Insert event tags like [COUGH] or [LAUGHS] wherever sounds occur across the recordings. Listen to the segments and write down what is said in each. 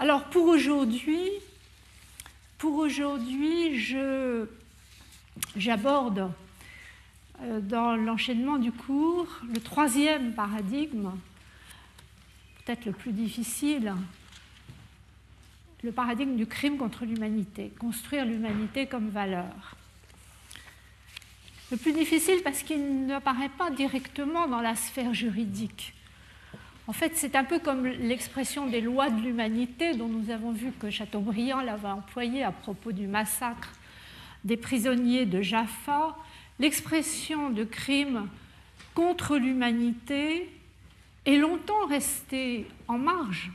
Alors pour aujourd'hui, pour aujourd'hui, j'aborde euh, dans l'enchaînement du cours le troisième paradigme, peut-être le plus difficile, le paradigme du crime contre l'humanité, construire l'humanité comme valeur. Le plus difficile parce qu'il n'apparaît pas directement dans la sphère juridique. En fait, c'est un peu comme l'expression des lois de l'humanité dont nous avons vu que Chateaubriand l'avait employée à propos du massacre des prisonniers de Jaffa. L'expression de crime contre l'humanité est longtemps restée en marge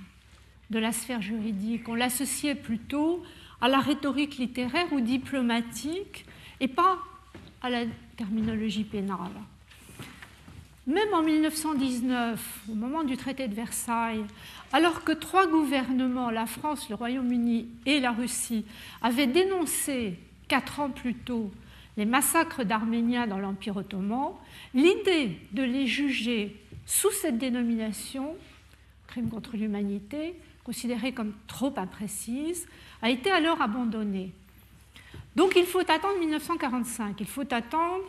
de la sphère juridique. On l'associait plutôt à la rhétorique littéraire ou diplomatique et pas à la terminologie pénale. Même en 1919, au moment du traité de Versailles, alors que trois gouvernements, la France, le Royaume-Uni et la Russie, avaient dénoncé quatre ans plus tôt les massacres d'Arméniens dans l'Empire ottoman, l'idée de les juger sous cette dénomination, crime contre l'humanité, considérée comme trop imprécise, a été alors abandonnée. Donc il faut attendre 1945, il faut attendre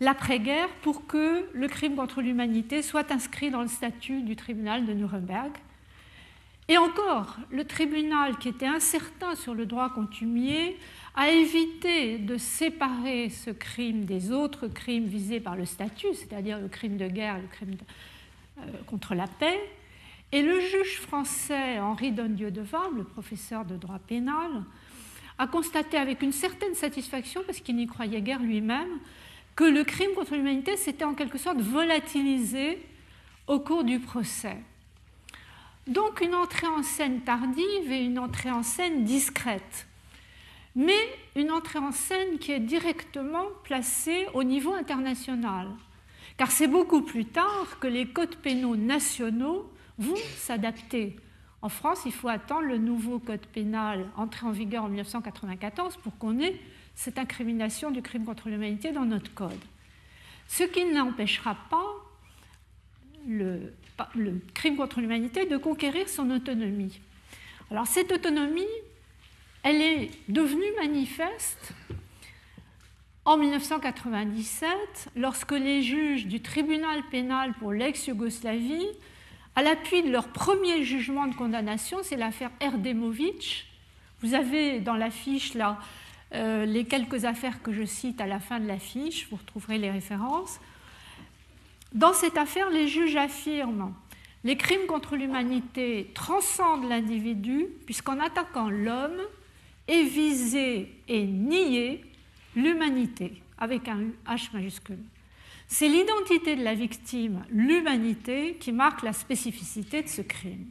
l'après-guerre pour que le crime contre l'humanité soit inscrit dans le statut du tribunal de Nuremberg. Et encore, le tribunal, qui était incertain sur le droit contumier, a évité de séparer ce crime des autres crimes visés par le statut, c'est-à-dire le crime de guerre le crime euh, contre la paix. Et le juge français Henri Dondieu de le professeur de droit pénal, a constaté avec une certaine satisfaction, parce qu'il n'y croyait guère lui-même, que le crime contre l'humanité s'était en quelque sorte volatilisé au cours du procès. Donc une entrée en scène tardive et une entrée en scène discrète, mais une entrée en scène qui est directement placée au niveau international, car c'est beaucoup plus tard que les codes pénaux nationaux vont s'adapter. En France, il faut attendre le nouveau code pénal entré en vigueur en 1994 pour qu'on ait cette incrimination du crime contre l'humanité dans notre code. Ce qui n'empêchera pas le, crime contre l'humanité de conquérir son autonomie. Alors cette autonomie, elle est devenue manifeste en 1997 lorsque les juges du tribunal pénal pour l'ex-Yougoslavie à l'appui de leur premier jugement de condamnation, c'est l'affaire Erdemovic. Vous avez dans l'affiche là euh, les quelques affaires que je cite à la fin de l'affiche, vous retrouverez les références. Dans cette affaire, les juges affirment les crimes contre l'humanité transcendent l'individu, puisqu'en attaquant l'homme est visé et nié l'humanité, avec un H majuscule. C'est l'identité de la victime, l'humanité, qui marque la spécificité de ce crime.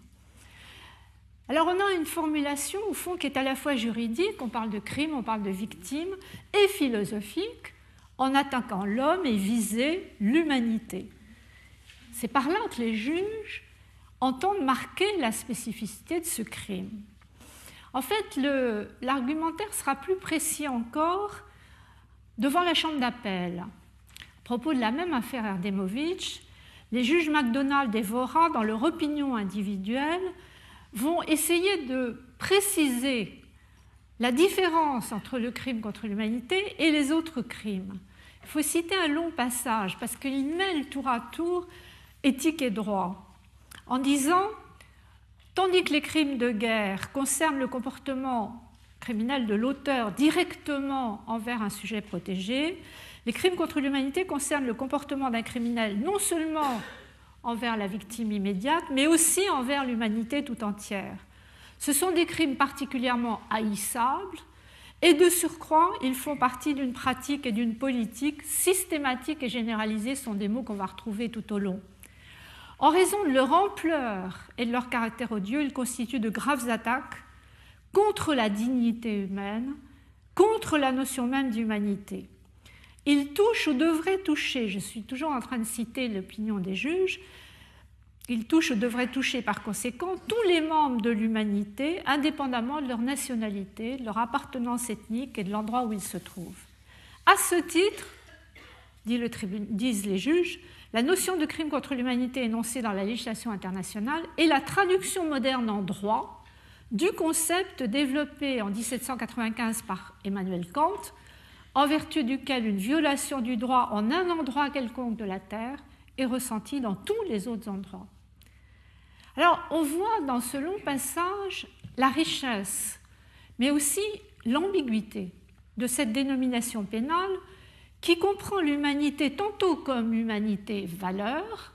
Alors on a une formulation au fond qui est à la fois juridique, on parle de crime, on parle de victime, et philosophique, en attaquant l'homme et viser l'humanité. C'est par là que les juges entendent marquer la spécificité de ce crime. En fait, l'argumentaire sera plus précis encore devant la chambre d'appel propos de la même affaire Erdemovic, les juges MacDonald et Vora, dans leur opinion individuelle, vont essayer de préciser la différence entre le crime contre l'humanité et les autres crimes. Il faut citer un long passage parce qu'il mêle tour à tour éthique et droit en disant Tandis que les crimes de guerre concernent le comportement criminel de l'auteur directement envers un sujet protégé, les crimes contre l'humanité concernent le comportement d'un criminel non seulement envers la victime immédiate, mais aussi envers l'humanité tout entière. Ce sont des crimes particulièrement haïssables, et de surcroît, ils font partie d'une pratique et d'une politique systématique et généralisée, sont des mots qu'on va retrouver tout au long. En raison de leur ampleur et de leur caractère odieux, ils constituent de graves attaques contre la dignité humaine, contre la notion même d'humanité. Il touche ou devrait toucher, je suis toujours en train de citer l'opinion des juges, il touche ou devrait toucher par conséquent tous les membres de l'humanité, indépendamment de leur nationalité, de leur appartenance ethnique et de l'endroit où ils se trouvent. À ce titre, disent les juges, la notion de crime contre l'humanité énoncée dans la législation internationale et la traduction moderne en droit du concept développé en 1795 par Emmanuel Kant, en vertu duquel une violation du droit en un endroit quelconque de la Terre est ressentie dans tous les autres endroits. Alors, on voit dans ce long passage la richesse, mais aussi l'ambiguïté de cette dénomination pénale qui comprend l'humanité tantôt comme humanité valeur,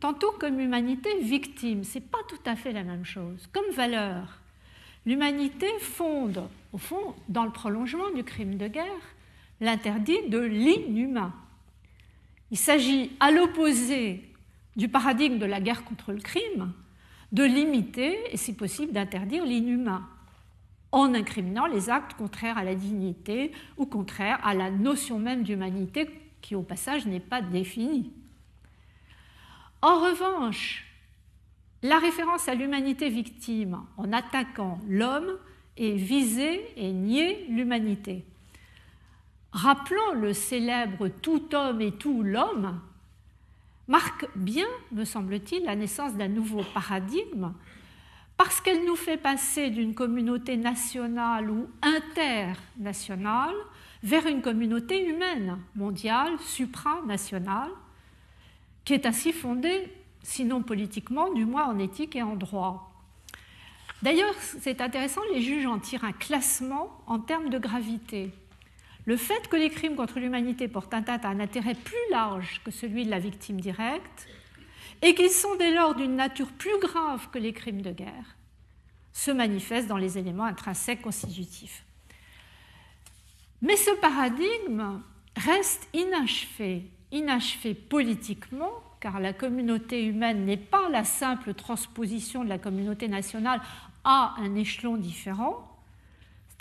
tantôt comme humanité victime. Ce n'est pas tout à fait la même chose. Comme valeur, l'humanité fonde, au fond, dans le prolongement du crime de guerre, l'interdit de l'inhumain. Il s'agit, à l'opposé du paradigme de la guerre contre le crime, de limiter et si possible d'interdire l'inhumain en incriminant les actes contraires à la dignité ou contraires à la notion même d'humanité qui au passage n'est pas définie. En revanche, la référence à l'humanité victime en attaquant l'homme est viser et nier l'humanité. Rappelons le célèbre tout homme et tout l'homme marque bien, me semble-t-il, la naissance d'un nouveau paradigme parce qu'elle nous fait passer d'une communauté nationale ou internationale vers une communauté humaine, mondiale, supranationale, qui est ainsi fondée, sinon politiquement, du moins en éthique et en droit. D'ailleurs, c'est intéressant, les juges en tirent un classement en termes de gravité. Le fait que les crimes contre l'humanité portent atteinte à un intérêt plus large que celui de la victime directe et qu'ils sont dès lors d'une nature plus grave que les crimes de guerre, se manifeste dans les éléments intrinsèques constitutifs. Mais ce paradigme reste inachevé, inachevé politiquement, car la communauté humaine n'est pas la simple transposition de la communauté nationale à un échelon différent.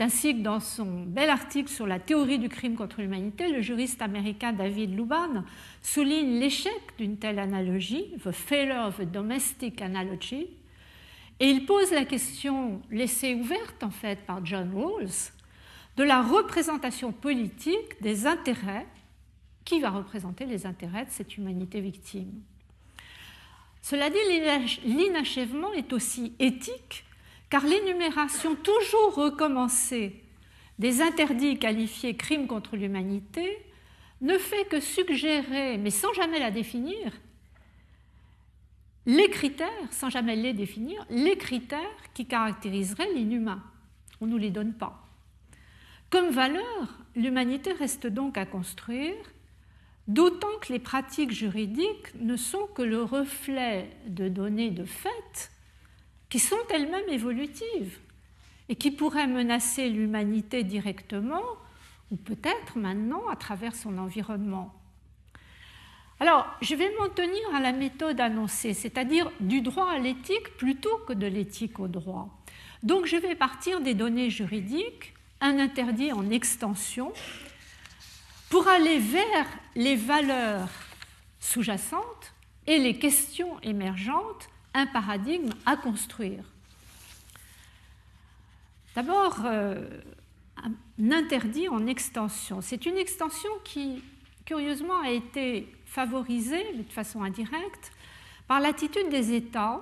Ainsi que dans son bel article sur la théorie du crime contre l'humanité, le juriste américain David Luban souligne l'échec d'une telle analogie, the failure of a domestic analogy. Et il pose la question laissée ouverte en fait par John Rawls de la représentation politique des intérêts, qui va représenter les intérêts de cette humanité victime? Cela dit, l'inachèvement est aussi éthique car l'énumération toujours recommencée des interdits qualifiés crimes contre l'humanité ne fait que suggérer, mais sans jamais la définir, les critères, sans jamais les définir, les critères qui caractériseraient l'inhumain. On ne nous les donne pas. Comme valeur, l'humanité reste donc à construire, d'autant que les pratiques juridiques ne sont que le reflet de données de fait qui sont elles-mêmes évolutives et qui pourraient menacer l'humanité directement ou peut-être maintenant à travers son environnement. Alors, je vais m'en tenir à la méthode annoncée, c'est-à-dire du droit à l'éthique plutôt que de l'éthique au droit. Donc, je vais partir des données juridiques, un interdit en extension, pour aller vers les valeurs sous-jacentes et les questions émergentes un paradigme à construire. D'abord, euh, un interdit en extension. C'est une extension qui, curieusement, a été favorisée, mais de façon indirecte, par l'attitude des États,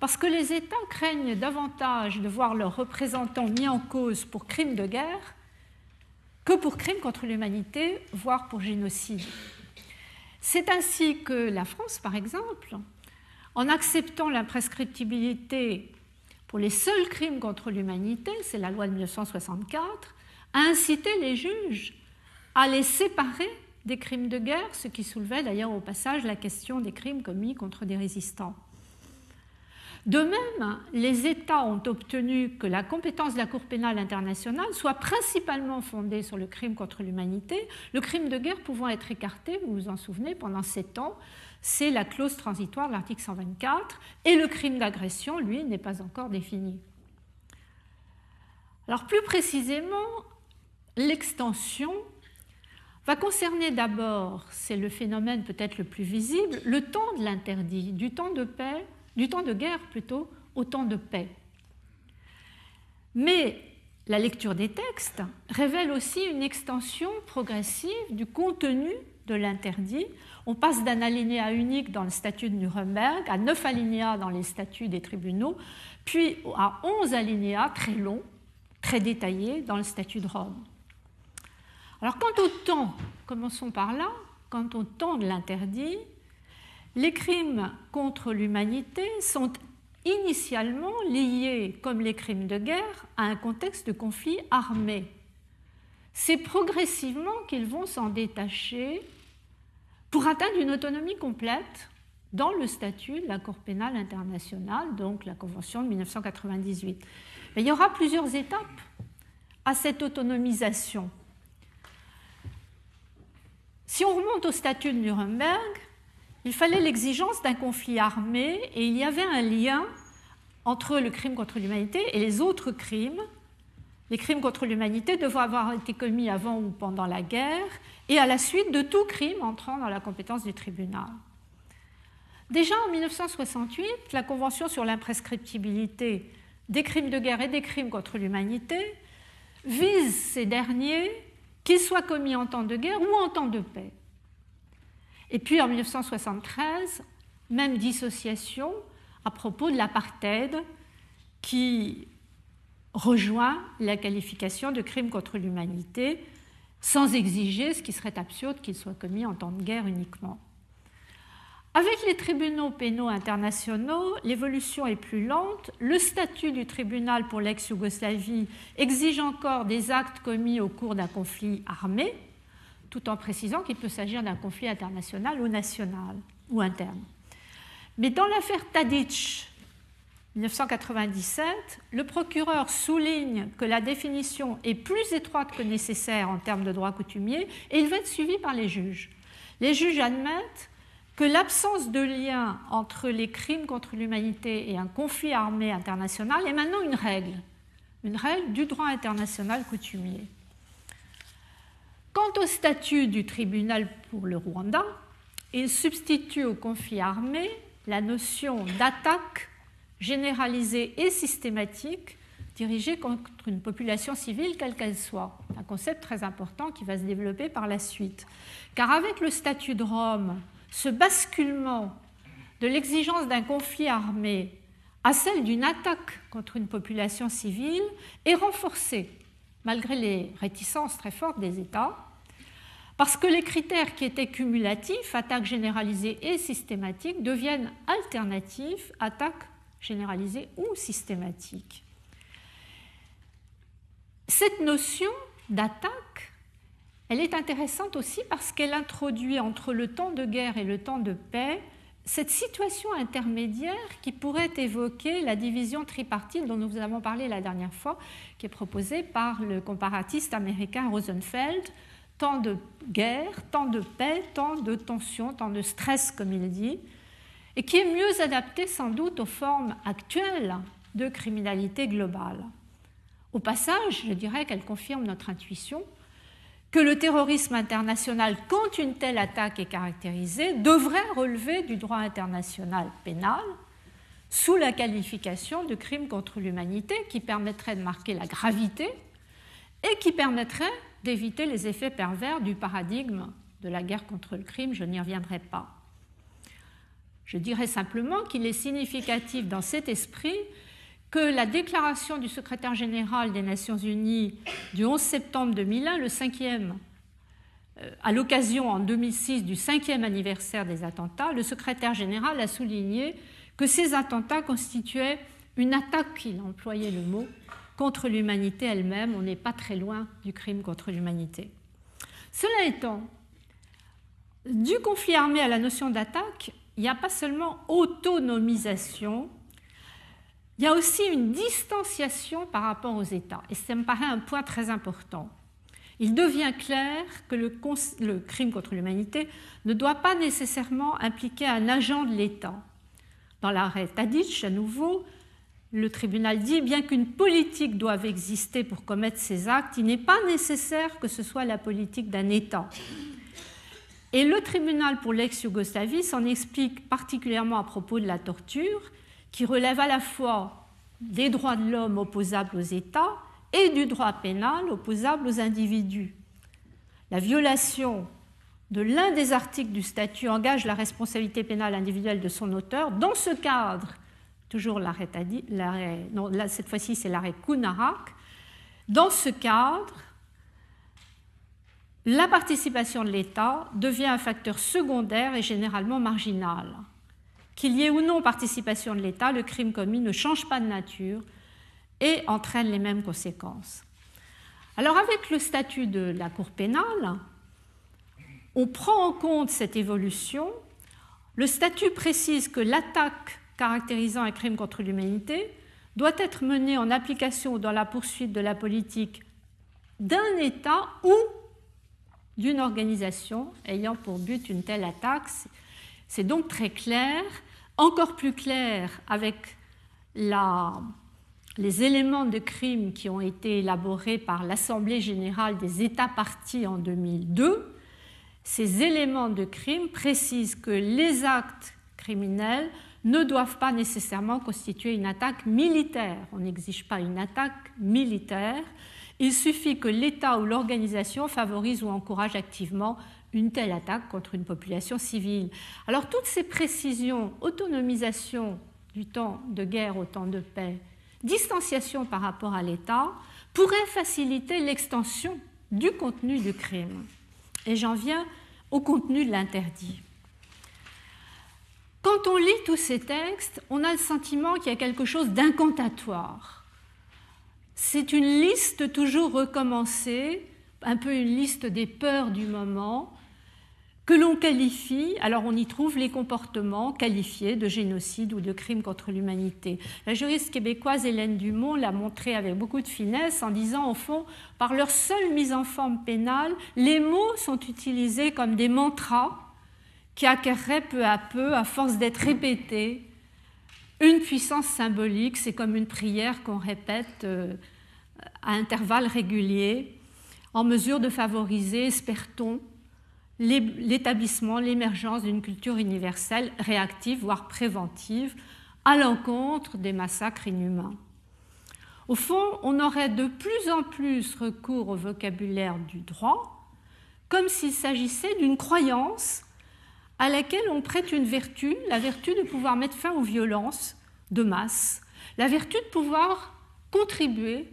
parce que les États craignent davantage de voir leurs représentants mis en cause pour crimes de guerre que pour crimes contre l'humanité, voire pour génocide. C'est ainsi que la France, par exemple, en acceptant l'imprescriptibilité pour les seuls crimes contre l'humanité, c'est la loi de 1964, a incité les juges à les séparer des crimes de guerre, ce qui soulevait d'ailleurs au passage la question des crimes commis contre des résistants. De même, les États ont obtenu que la compétence de la Cour pénale internationale soit principalement fondée sur le crime contre l'humanité, le crime de guerre pouvant être écarté, vous vous en souvenez, pendant sept ans, c'est la clause transitoire de l'article 124, et le crime d'agression, lui, n'est pas encore défini. Alors plus précisément, l'extension va concerner d'abord, c'est le phénomène peut-être le plus visible, le temps de l'interdit, du temps de paix, du temps de guerre plutôt, au temps de paix. Mais la lecture des textes révèle aussi une extension progressive du contenu de l'interdit on passe d'un alinéa unique dans le statut de Nuremberg à neuf alinéas dans les statuts des tribunaux, puis à onze alinéas très longs, très détaillés dans le statut de Rome. Alors quant au temps, commençons par là, quant au temps de l'interdit, les crimes contre l'humanité sont initialement liés, comme les crimes de guerre, à un contexte de conflit armé. C'est progressivement qu'ils vont s'en détacher pour atteindre une autonomie complète dans le statut de la Cour pénale internationale, donc la Convention de 1998. Mais il y aura plusieurs étapes à cette autonomisation. Si on remonte au statut de Nuremberg, il fallait l'exigence d'un conflit armé et il y avait un lien entre le crime contre l'humanité et les autres crimes. Les crimes contre l'humanité devaient avoir été commis avant ou pendant la guerre et à la suite de tout crime entrant dans la compétence du tribunal. Déjà en 1968, la Convention sur l'imprescriptibilité des crimes de guerre et des crimes contre l'humanité vise ces derniers qu'ils soient commis en temps de guerre ou en temps de paix. Et puis en 1973, même dissociation à propos de l'apartheid qui rejoint la qualification de crime contre l'humanité sans exiger, ce qui serait absurde, qu'il soit commis en temps de guerre uniquement. Avec les tribunaux pénaux internationaux, l'évolution est plus lente. Le statut du tribunal pour l'ex-Yougoslavie exige encore des actes commis au cours d'un conflit armé, tout en précisant qu'il peut s'agir d'un conflit international ou national ou interne. Mais dans l'affaire Tadic, 1997, le procureur souligne que la définition est plus étroite que nécessaire en termes de droit coutumier et il va être suivi par les juges. Les juges admettent que l'absence de lien entre les crimes contre l'humanité et un conflit armé international est maintenant une règle, une règle du droit international coutumier. Quant au statut du tribunal pour le Rwanda, il substitue au conflit armé la notion d'attaque généralisée et systématique dirigée contre une population civile quelle qu'elle soit. Un concept très important qui va se développer par la suite. Car avec le statut de Rome, ce basculement de l'exigence d'un conflit armé à celle d'une attaque contre une population civile est renforcé, malgré les réticences très fortes des États, parce que les critères qui étaient cumulatifs, attaque généralisée et systématique, deviennent alternatifs, attaque généralisée ou systématique. Cette notion d'attaque elle est intéressante aussi parce qu'elle introduit entre le temps de guerre et le temps de paix cette situation intermédiaire qui pourrait évoquer la division tripartite dont nous vous avons parlé la dernière fois, qui est proposée par le comparatiste américain Rosenfeld, temps de guerre, temps de paix, temps de tension, temps de stress, comme il dit, et qui est mieux adaptée sans doute aux formes actuelles de criminalité globale. Au passage, je dirais qu'elle confirme notre intuition que le terrorisme international, quand une telle attaque est caractérisée, devrait relever du droit international pénal sous la qualification de crime contre l'humanité qui permettrait de marquer la gravité et qui permettrait d'éviter les effets pervers du paradigme de la guerre contre le crime. Je n'y reviendrai pas. Je dirais simplement qu'il est significatif dans cet esprit que la déclaration du secrétaire général des Nations Unies du 11 septembre 2001, le cinquième, euh, à l'occasion en 2006 du cinquième anniversaire des attentats, le secrétaire général a souligné que ces attentats constituaient une attaque, il a employé le mot, contre l'humanité elle-même. On n'est pas très loin du crime contre l'humanité. Cela étant, du conflit armé à la notion d'attaque, il n'y a pas seulement autonomisation, il y a aussi une distanciation par rapport aux États, et ça me paraît un point très important. Il devient clair que le, crime contre l'humanité ne doit pas nécessairement impliquer un agent de l'État. Dans l'arrêt Tadic, à nouveau, le tribunal dit bien qu'une politique doive exister pour commettre ces actes, il n'est pas nécessaire que ce soit la politique d'un État. Et le tribunal pour l'ex-Yougoslavie s'en explique particulièrement à propos de la torture qui relève à la fois des droits de l'homme opposables aux États et du droit pénal opposable aux individus. La violation de l'un des articles du statut engage la responsabilité pénale individuelle de son auteur. Dans ce cadre, toujours l'arrêt, cette fois-ci c'est l'arrêt Kunarak, dans ce cadre, la participation de l'État devient un facteur secondaire et généralement marginal. Qu'il y ait ou non participation de l'État, le crime commis ne change pas de nature et entraîne les mêmes conséquences. Alors avec le statut de la Cour pénale, on prend en compte cette évolution. Le statut précise que l'attaque caractérisant un crime contre l'humanité doit être menée en application ou dans la poursuite de la politique d'un État ou d'une organisation ayant pour but une telle attaque. C'est donc très clair, encore plus clair avec les éléments de crime qui ont été élaborés par l'Assemblée générale des États partis en 2002. Ces éléments de crime précisent que les actes criminels ne doivent pas nécessairement constituer une attaque militaire. On n'exige pas une attaque militaire. Il suffit que l'État ou l'organisation favorise ou encourage activement une telle attaque contre une population civile. Alors toutes ces précisions, autonomisation du temps de guerre au temps de paix, distanciation par rapport à l'État, pourraient faciliter l'extension du contenu du crime. Et j'en viens au contenu de l'interdit. Quand on lit tous ces textes, on a le sentiment qu'il y a quelque chose d'incantatoire. C'est une liste toujours recommencée, un peu une liste des peurs du moment, que l'on qualifie, alors on y trouve les comportements qualifiés de génocide ou de crime contre l'humanité. La juriste québécoise Hélène Dumont l'a montré avec beaucoup de finesse en disant, au fond, par leur seule mise en forme pénale, les mots sont utilisés comme des mantras qui acquerrait peu à peu, à force d'être répétés, une puissance symbolique. C'est comme une prière qu'on répète euh, à intervalles réguliers, en mesure de favoriser, espère-t-on, l'établissement, l'émergence d'une culture universelle réactive, voire préventive, à l'encontre des massacres inhumains. Au fond, on aurait de plus en plus recours au vocabulaire du droit, comme s'il s'agissait d'une croyance à laquelle on prête une vertu, la vertu de pouvoir mettre fin aux violences de masse, la vertu de pouvoir contribuer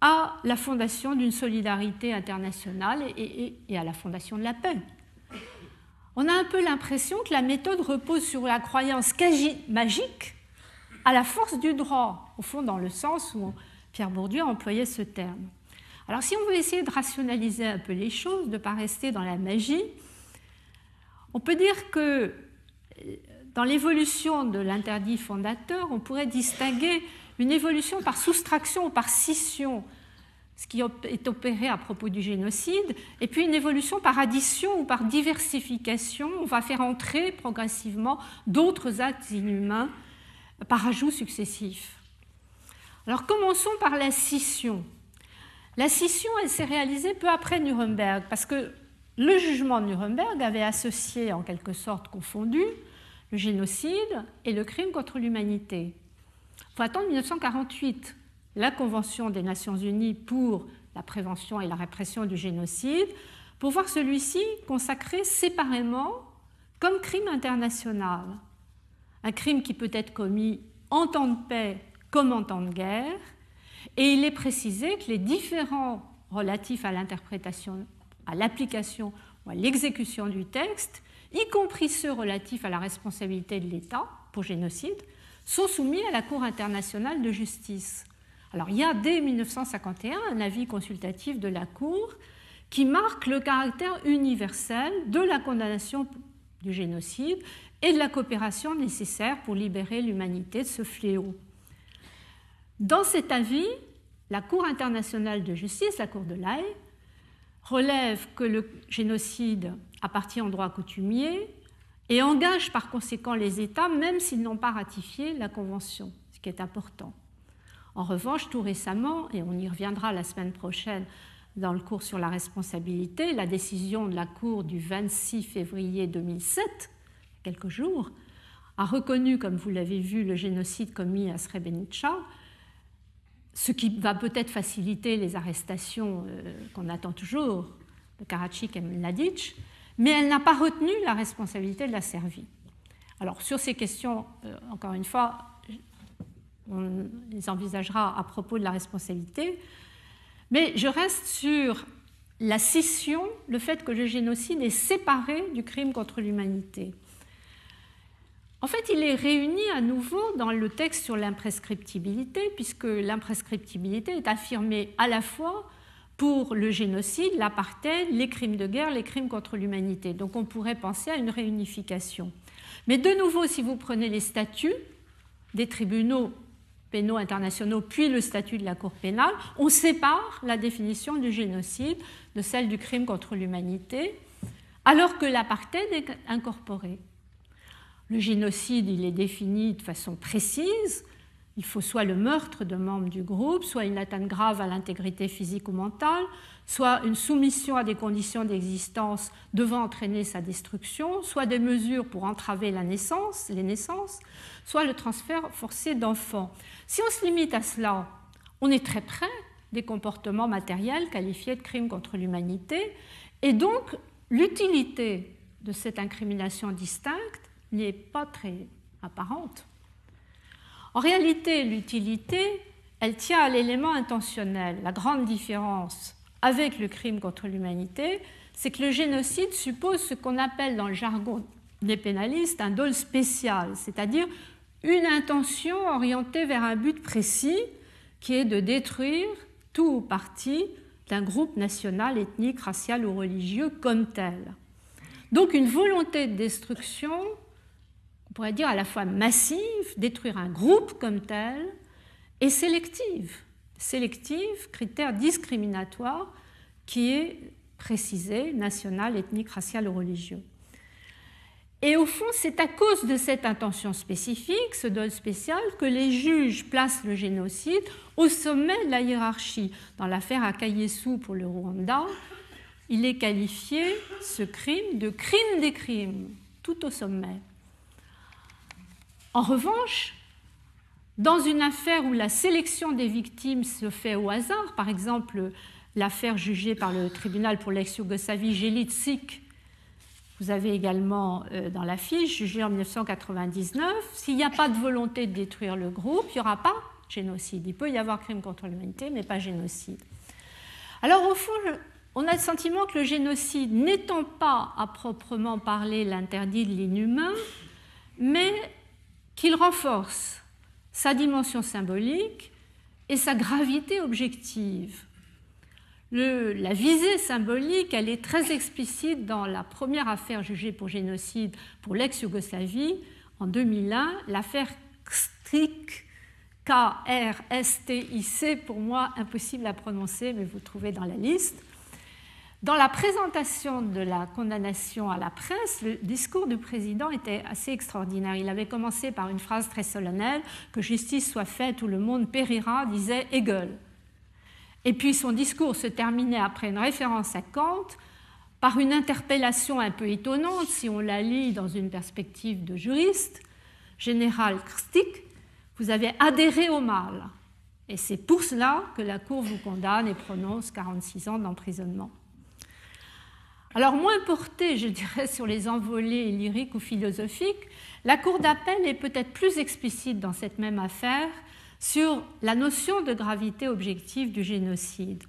à la fondation d'une solidarité internationale et, à la fondation de la paix. On a un peu l'impression que la méthode repose sur la croyance magique à la force du droit, au fond dans le sens où Pierre Bourdieu a employé ce terme. Alors si on veut essayer de rationaliser un peu les choses, de ne pas rester dans la magie, on peut dire que dans l'évolution de l'interdit fondateur, on pourrait distinguer une évolution par soustraction ou par scission, ce qui est opéré à propos du génocide, et puis une évolution par addition ou par diversification. On va faire entrer progressivement d'autres actes inhumains par ajout successif. Alors commençons par la scission. La scission, elle s'est réalisée peu après Nuremberg, parce que le jugement de Nuremberg avait associé, en quelque sorte confondu, le génocide et le crime contre l'humanité. Il faut attendre 1948, la Convention des Nations Unies pour la prévention et la répression du génocide, pour voir celui-ci consacré séparément comme crime international. Un crime qui peut être commis en temps de paix comme en temps de guerre, et il est précisé que les différents relatifs à l'interprétation à l'application ou à l'exécution du texte, y compris ceux relatifs à la responsabilité de l'État pour génocide, sont soumis à la Cour internationale de justice. Alors il y a dès 1951 un avis consultatif de la Cour qui marque le caractère universel de la condamnation du génocide et de la coopération nécessaire pour libérer l'humanité de ce fléau. Dans cet avis, la Cour internationale de justice, la Cour de l'Aïe, relève que le génocide appartient au droit coutumier et engage par conséquent les États, même s'ils n'ont pas ratifié la Convention, ce qui est important. En revanche, tout récemment, et on y reviendra la semaine prochaine dans le cours sur la responsabilité, la décision de la Cour du 26 février 2007, quelques jours, a reconnu, comme vous l'avez vu, le génocide commis à Srebrenica ce qui va peut-être faciliter les arrestations euh, qu'on attend toujours de Karadzic et Mladic, mais elle n'a pas retenu la responsabilité de la Serbie. Alors sur ces questions, euh, encore une fois, on les envisagera à propos de la responsabilité, mais je reste sur la scission, le fait que le génocide est séparé du crime contre l'humanité. En fait, il est réuni à nouveau dans le texte sur l'imprescriptibilité, puisque l'imprescriptibilité est affirmée à la fois pour le génocide, l'apartheid, les crimes de guerre, les crimes contre l'humanité. Donc on pourrait penser à une réunification. Mais de nouveau, si vous prenez les statuts des tribunaux pénaux internationaux, puis le statut de la Cour pénale, on sépare la définition du génocide de celle du crime contre l'humanité, alors que l'apartheid est incorporé. Le génocide, il est défini de façon précise. Il faut soit le meurtre de membres du groupe, soit une atteinte grave à l'intégrité physique ou mentale, soit une soumission à des conditions d'existence devant entraîner sa destruction, soit des mesures pour entraver la naissance, les naissances, soit le transfert forcé d'enfants. Si on se limite à cela, on est très près des comportements matériels qualifiés de crimes contre l'humanité, et donc l'utilité de cette incrimination distincte n'est pas très apparente. En réalité, l'utilité, elle tient à l'élément intentionnel. La grande différence avec le crime contre l'humanité, c'est que le génocide suppose ce qu'on appelle dans le jargon des pénalistes un dol spécial, c'est-à-dire une intention orientée vers un but précis qui est de détruire tout ou partie d'un groupe national, ethnique, racial ou religieux comme tel. Donc une volonté de destruction on pourrait dire à la fois massive, détruire un groupe comme tel, et sélective. Sélective, critère discriminatoire qui est précisé, national, ethnique, racial ou religieux. Et au fond, c'est à cause de cette intention spécifique, ce dol spécial, que les juges placent le génocide au sommet de la hiérarchie. Dans l'affaire Akayesu pour le Rwanda, il est qualifié, ce crime, de crime des crimes, tout au sommet. En revanche, dans une affaire où la sélection des victimes se fait au hasard, par exemple l'affaire jugée par le tribunal pour l'ex-Yougoslavie Jelitsik, vous avez également euh, dans la fiche, jugée en 1999, s'il n'y a pas de volonté de détruire le groupe, il n'y aura pas génocide. Il peut y avoir crime contre l'humanité, mais pas génocide. Alors au fond, on a le sentiment que le génocide, n'étant pas à proprement parler l'interdit de l'inhumain, mais qu'il renforce sa dimension symbolique et sa gravité objective. la visée symbolique, elle est très explicite dans la première affaire jugée pour génocide pour l'ex-Yougoslavie en 2001, l'affaire Kstrik, K-R-S-T-I-C, pour moi impossible à prononcer, mais vous trouvez dans la liste. Dans la présentation de la condamnation à la presse, le discours du président était assez extraordinaire. Il avait commencé par une phrase très solennelle Que justice soit faite ou le monde périra, disait Hegel. Et puis son discours se terminait après une référence à Kant par une interpellation un peu étonnante, si on la lit dans une perspective de juriste. Général Krstik, vous avez adhéré au mal. Et c'est pour cela que la Cour vous condamne et prononce 46 ans d'emprisonnement. Alors moins portée, je dirais, sur les envolées lyriques ou philosophiques, la Cour d'appel est peut-être plus explicite dans cette même affaire sur la notion de gravité objective du génocide.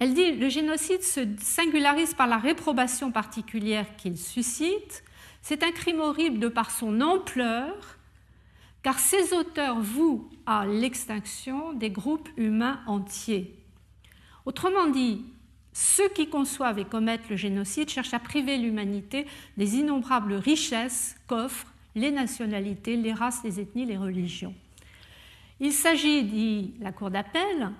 Elle dit le génocide se singularise par la réprobation particulière qu'il suscite. C'est un crime horrible de par son ampleur, car ses auteurs vouent à l'extinction des groupes humains entiers. Autrement dit, ceux qui conçoivent et commettent le génocide cherchent à priver l'humanité des innombrables richesses qu'offrent les nationalités, les races, les ethnies, les religions. Il s'agit, dit la Cour d'appel,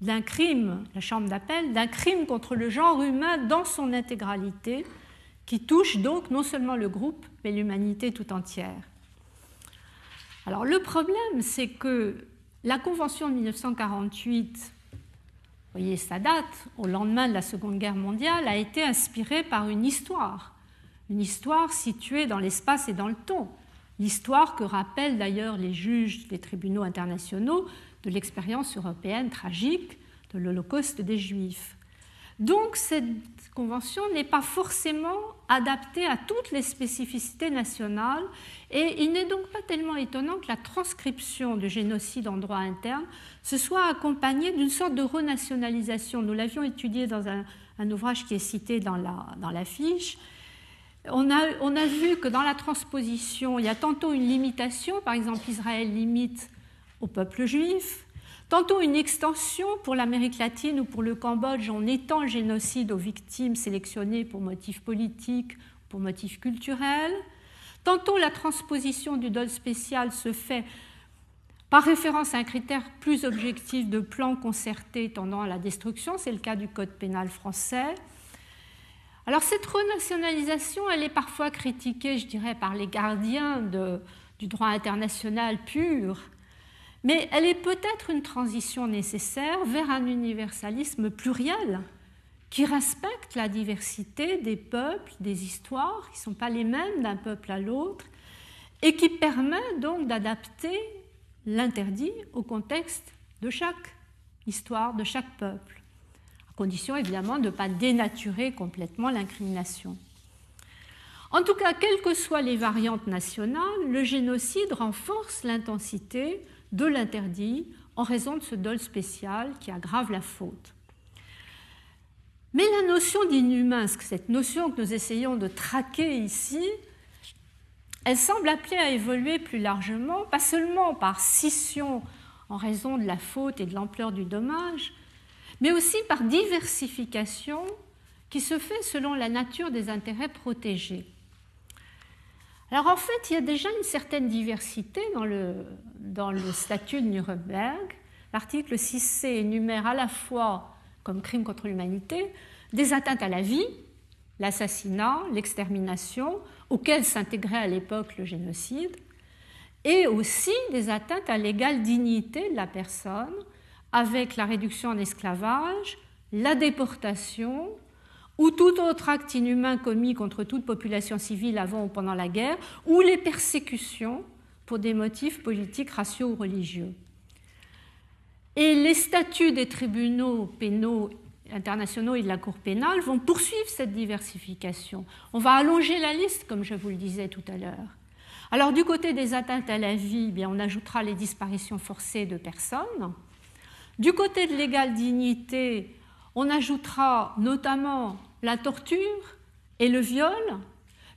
d'un crime, la Chambre d'appel, d'un crime contre le genre humain dans son intégralité, qui touche donc non seulement le groupe, mais l'humanité tout entière. Alors le problème, c'est que la Convention de 1948 voyez sa date, au lendemain de la Seconde Guerre mondiale, a été inspirée par une histoire, une histoire située dans l'espace et dans le temps, l'histoire que rappellent d'ailleurs les juges des tribunaux internationaux de l'expérience européenne tragique de l'Holocauste des Juifs. Donc cette convention n'est pas forcément adaptée à toutes les spécificités nationales et il n'est donc pas tellement étonnant que la transcription du génocide en droit interne se soit accompagnée d'une sorte de renationalisation. Nous l'avions étudié dans un, ouvrage qui est cité dans la, dans. On a, on a, vu que dans la transposition, il y a tantôt une limitation, par exemple Israël limite au peuple juif, Tantôt une extension pour l'Amérique latine ou pour le Cambodge en étant le génocide aux victimes sélectionnées pour motifs politiques, pour motifs culturels. Tantôt la transposition du dol spécial se fait par référence à un critère plus objectif de plan concerté tendant à la destruction, c'est le cas du Code pénal français. Alors cette renationalisation, elle est parfois critiquée, je dirais, par les gardiens du droit international pur, mais elle est peut-être une transition nécessaire vers un universalisme pluriel qui respecte la diversité des peuples, des histoires, qui ne sont pas les mêmes d'un peuple à l'autre, et qui permet donc d'adapter l'interdit au contexte de chaque histoire, de chaque peuple, à condition évidemment de ne pas dénaturer complètement l'incrimination. En tout cas, quelles que soient les variantes nationales, le génocide renforce l'intensité de l'interdit en raison de ce dol spécial qui aggrave la faute. Mais la notion d'inhumain, cette notion que nous essayons de traquer ici, elle semble appelée à évoluer plus largement, pas seulement par scission en raison de la faute et de l'ampleur du dommage, mais aussi par diversification qui se fait selon la nature des intérêts protégés. Alors en fait, il y a déjà une certaine diversité dans le, statut de Nuremberg. L'article 6c énumère à la fois, comme crime contre l'humanité, des atteintes à la vie, l'assassinat, l'extermination, auxquelles s'intégrait à l'époque le génocide, et aussi des atteintes à l'égale dignité de la personne, avec la réduction en esclavage, la déportation, ou tout autre acte inhumain commis contre toute population civile avant ou pendant la guerre, ou les persécutions pour des motifs politiques, raciaux ou religieux. Et les statuts des tribunaux pénaux internationaux et de la Cour pénale vont poursuivre cette diversification. On va allonger la liste, comme je vous le disais tout à l'heure. Alors du côté des atteintes à la vie, eh bien, on ajoutera les disparitions forcées de personnes. Du côté de l'égale dignité, on ajoutera notamment la torture et le viol,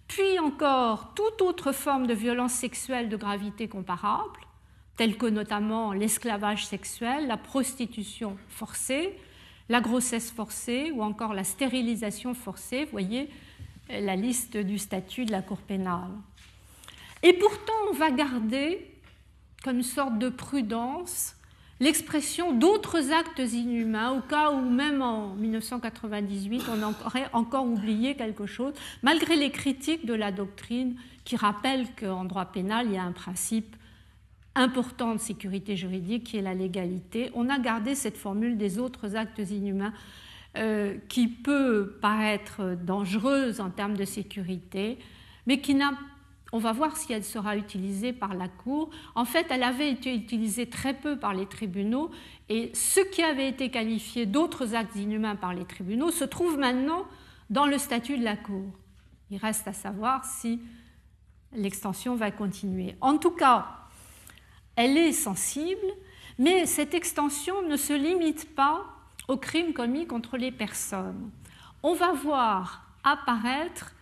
puis encore toute autre forme de violence sexuelle de gravité comparable, telle que notamment l'esclavage sexuel, la prostitution forcée, la grossesse forcée ou encore la stérilisation forcée. Vous voyez la liste du statut de la Cour pénale. Et pourtant, on va garder comme une sorte de prudence l'expression d'autres actes inhumains, au cas où même en 1998, on aurait encore oublié quelque chose, malgré les critiques de la doctrine qui rappellent qu'en droit pénal, il y a un principe important de sécurité juridique qui est la légalité. On a gardé cette formule des autres actes inhumains euh, qui peut paraître dangereuse en termes de sécurité, mais qui n'a on va voir si elle sera utilisée par la Cour. En fait, elle avait été utilisée très peu par les tribunaux et ce qui avait été qualifié d'autres actes inhumains par les tribunaux se trouve maintenant dans le statut de la Cour. Il reste à savoir si l'extension va continuer. En tout cas, elle est sensible, mais cette extension ne se limite pas aux crimes commis contre les personnes. On va voir apparaître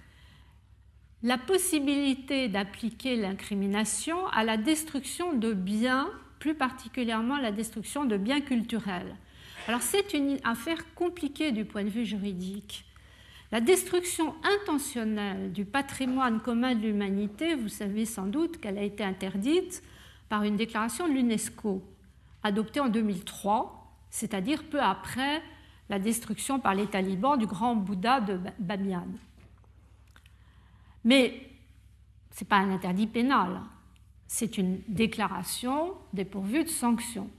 la possibilité d'appliquer l'incrimination à la destruction de biens, plus particulièrement la destruction de biens culturels. Alors c'est une affaire compliquée du point de vue juridique. La destruction intentionnelle du patrimoine commun de l'humanité, vous savez sans doute qu'elle a été interdite par une déclaration de l'UNESCO, adoptée en 2003, c'est-à-dire peu après la destruction par les talibans du grand Bouddha de Bamiyan. Mais ce n'est pas un interdit pénal, c'est une déclaration dépourvue de sanctions.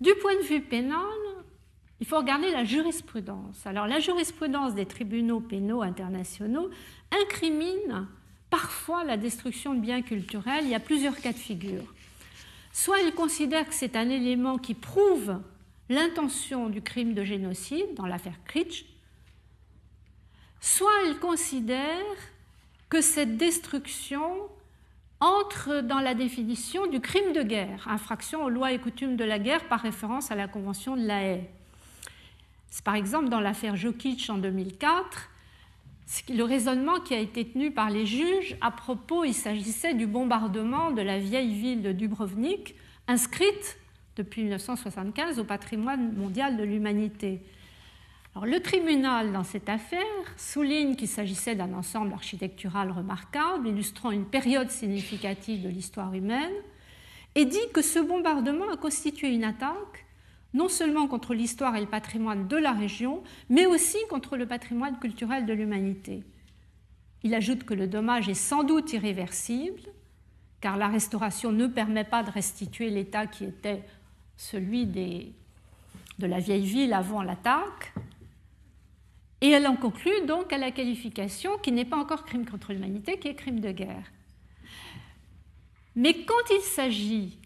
Du point de vue pénal, il faut regarder la jurisprudence. Alors la jurisprudence des tribunaux pénaux internationaux incrimine parfois la destruction de biens culturels. Il y a plusieurs cas de figure. Soit elle considère que c'est un élément qui prouve l'intention du crime de génocide dans l'affaire Critch, soit elle considère que cette destruction entre dans la définition du crime de guerre, infraction aux lois et coutumes de la guerre par référence à la Convention de la Haye. C'est par exemple dans l'affaire Jokic en 2004, le raisonnement qui a été tenu par les juges à propos, il s'agissait du bombardement de la vieille ville de Dubrovnik, inscrite depuis 1975 au patrimoine mondial de l'humanité. Le tribunal, dans cette affaire, souligne qu'il s'agissait d'un ensemble architectural remarquable, illustrant une période significative de l'histoire humaine, et dit que ce bombardement a constitué une attaque non seulement contre l'histoire et le patrimoine de la région, mais aussi contre le patrimoine culturel de l'humanité. Il ajoute que le dommage est sans doute irréversible, car la restauration ne permet pas de restituer l'état qui était celui de la vieille ville avant l'attaque. Et elle en conclut donc à la qualification qui n'est pas encore crime contre l'humanité, qui est crime de guerre. Mais quand il s'agit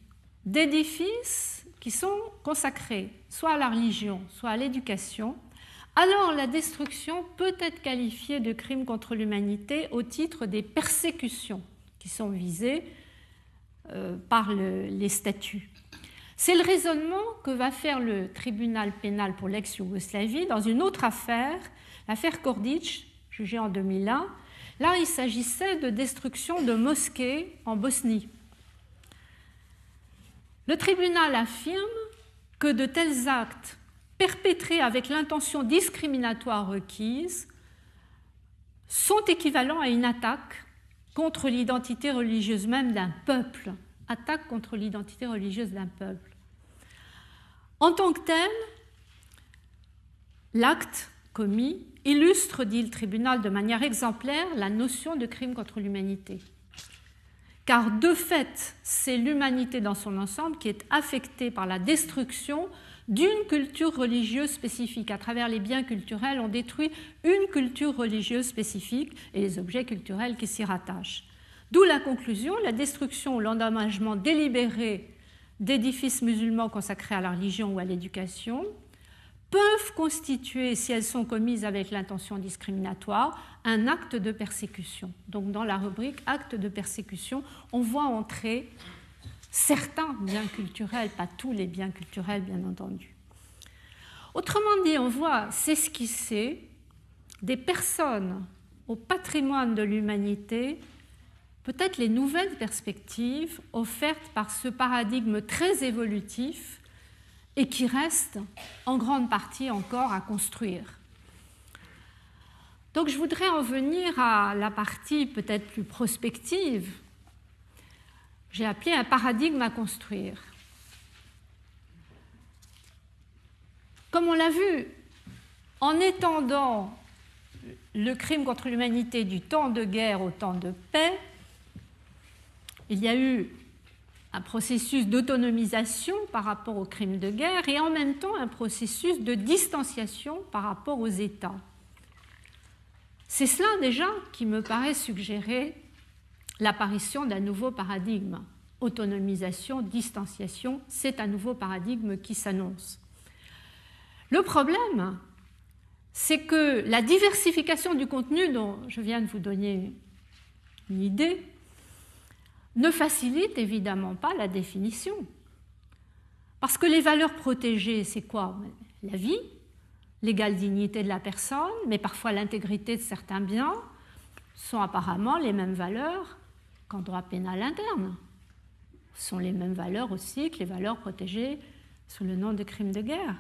d'édifices qui sont consacrés soit à la religion, soit à l'éducation, alors la destruction peut être qualifiée de crime contre l'humanité au titre des persécutions qui sont visées euh, par les statuts. C'est le raisonnement que va faire le tribunal pénal pour l'ex-Yougoslavie dans une autre affaire, l'affaire Kordic, jugée en 2001. Là, il s'agissait de destruction de mosquées en Bosnie. Le tribunal affirme que de tels actes perpétrés avec l'intention discriminatoire requise sont équivalents à une attaque contre l'identité religieuse même d'un peuple, attaque contre l'identité religieuse d'un peuple. En tant que tel, l'acte commis illustre, dit le tribunal de manière exemplaire, la notion de crime contre l'humanité. Car de fait, c'est l'humanité dans son ensemble qui est affectée par la destruction d'une culture religieuse spécifique. À travers les biens culturels, on détruit une culture religieuse spécifique et les objets culturels qui s'y rattachent. D'où la conclusion, la destruction ou l'endommagement délibéré d'édifices musulmans consacrés à la religion ou à l'éducation peuvent constituer, si elles sont commises avec l'intention discriminatoire, un acte de persécution. Donc dans la rubrique acte de persécution, on voit entrer certains biens culturels, pas tous les biens culturels bien entendu. Autrement dit, on voit s'esquisser des personnes au patrimoine de l'humanité, peut-être les nouvelles perspectives offertes par ce paradigme très évolutif et qui reste en grande partie encore à construire. Donc je voudrais en venir à la partie peut-être plus prospective j'ai appelé un paradigme à construire. Comme on l'a vu, en étendant le crime contre l'humanité du temps de guerre au temps de paix, il y a eu un processus d'autonomisation par rapport au crime de guerre et en même temps un processus de distanciation par rapport aux États. C'est cela déjà qui me paraît suggérer l'apparition d'un nouveau paradigme. Autonomisation, distanciation, c'est un nouveau paradigme qui s'annonce. Le problème, c'est que la diversification du contenu dont je viens de vous donner une idée ne facilite évidemment pas la définition. Parce que les valeurs protégées, c'est quoi? La vie, l'égale dignité de la personne, mais parfois l'intégrité de certains biens, sont apparemment les mêmes valeurs qu'en droit pénal interne. Ce sont les mêmes valeurs aussi que les valeurs protégées sous le nom de crime de guerre.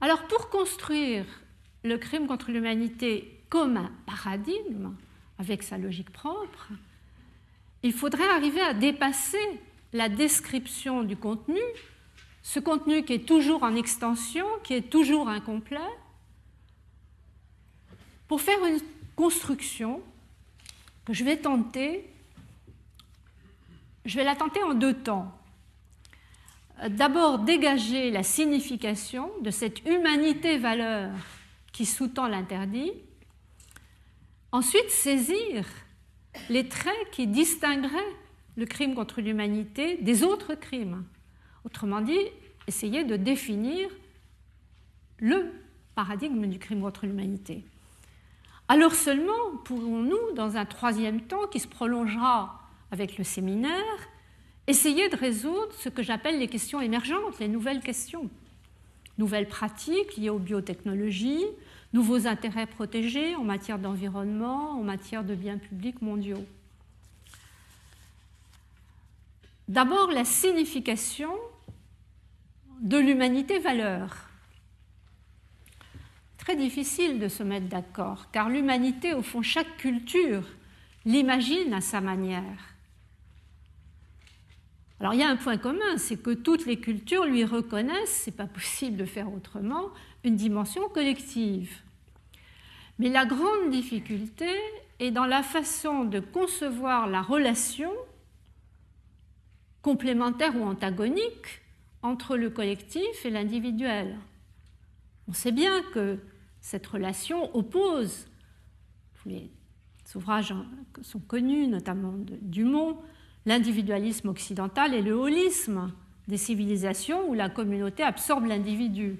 Alors pour construire le crime contre l'humanité comme un paradigme, avec sa logique propre, il faudrait arriver à dépasser la description du contenu, ce contenu qui est toujours en extension, qui est toujours incomplet, pour faire une construction que je vais tenter, je vais la tenter en deux temps. D'abord, dégager la signification de cette humanité-valeur qui sous-tend l'interdit. Ensuite, saisir les traits qui distingueraient le crime contre l'humanité des autres crimes. Autrement dit, essayer de définir le paradigme du crime contre l'humanité. Alors seulement pourrons-nous, dans un troisième temps qui se prolongera avec le séminaire, essayer de résoudre ce que j'appelle les questions émergentes, les nouvelles questions. Nouvelles pratiques liées aux biotechnologies, nouveaux intérêts protégés en matière d'environnement, en matière de biens publics mondiaux. D'abord, la signification de l'humanité valeur. Très difficile de se mettre d'accord, car l'humanité, au fond, chaque culture l'imagine à sa manière. Alors il y a un point commun, c'est que toutes les cultures lui reconnaissent, c'est pas possible de faire autrement, une dimension collective. Mais la grande difficulté est dans la façon de concevoir la relation complémentaire ou antagonique entre le collectif et l'individuel. On sait bien que cette relation oppose, les ouvrages sont connus, notamment de Dumont, l'individualisme occidental et le holisme des civilisations où la communauté absorbe l'individu.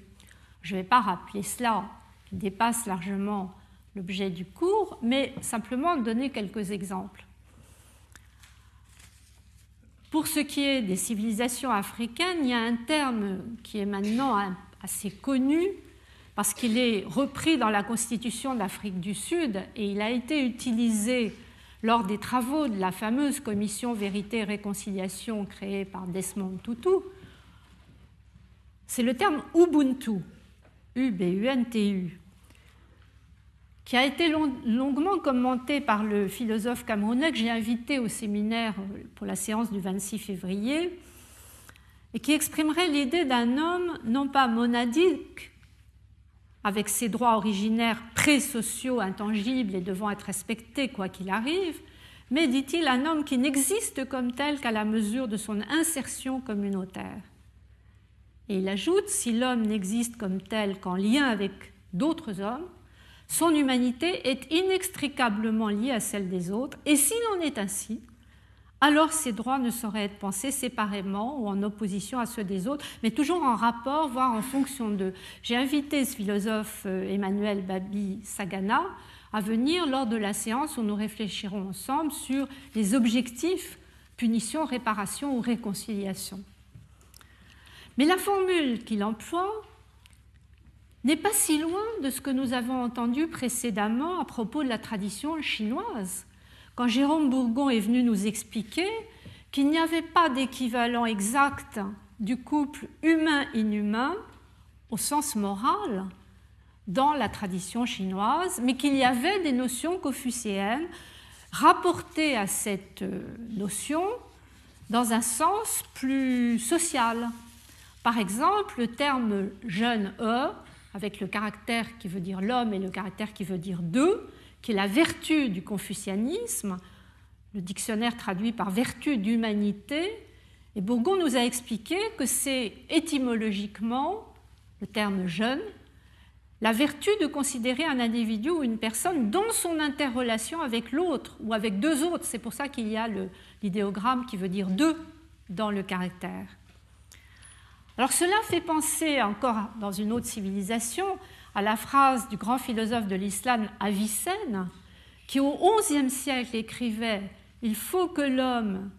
Je ne vais pas rappeler cela, qui dépasse largement l'objet du cours, mais simplement donner quelques exemples. Pour ce qui est des civilisations africaines, il y a un terme qui est maintenant assez connu parce qu'il est repris dans la constitution d'Afrique du Sud et il a été utilisé lors des travaux de la fameuse commission Vérité et Réconciliation créée par Desmond Tutu, c'est le terme Ubuntu, Qui a été longuement commenté par le philosophe camerounais que j'ai invité au séminaire pour la séance du 26 février, et qui exprimerait l'idée d'un homme non pas monadique, avec ses droits originaires pré-sociaux intangibles et devant être respectés quoi qu'il arrive, mais, dit-il, un homme qui n'existe comme tel qu'à la mesure de son insertion communautaire. Et il ajoute, si l'homme n'existe comme tel qu'en lien avec d'autres hommes, son humanité est inextricablement liée à celle des autres, et s'il en est ainsi, alors ces droits ne sauraient être pensés séparément ou en opposition à ceux des autres, mais toujours en rapport, voire en fonction d'eux. J'ai invité ce philosophe euh, Emmanuel Babi Sagana à venir lors de la séance où nous réfléchirons ensemble sur les objectifs punition, réparation ou réconciliation. Mais la formule qu'il emploie n'est pas si loin de ce que nous avons entendu précédemment à propos de la tradition chinoise quand Jérôme Bourgon est venu nous expliquer qu'il n'y avait pas d'équivalent exact du couple humain-inhumain au sens moral dans la tradition chinoise, mais qu'il y avait des notions confucéennes rapportées à cette notion dans un sens plus social. Par exemple, le terme jeune e, avec le caractère qui veut dire l'homme et le caractère qui veut dire deux, qui est la vertu du confucianisme, le dictionnaire traduit par vertu d'humanité, et Bourgon nous a expliqué que c'est étymologiquement, le terme jeune, la vertu de considérer un individu ou une personne dans son interrelation avec l'autre ou avec deux autres. C'est pour ça qu'il y a l'idéogramme qui veut dire deux dans le caractère. Alors cela fait penser encore dans une autre civilisation à la phrase du grand philosophe de l'islam Avicenne, qui au XIe siècle écrivait Il faut que l'homme,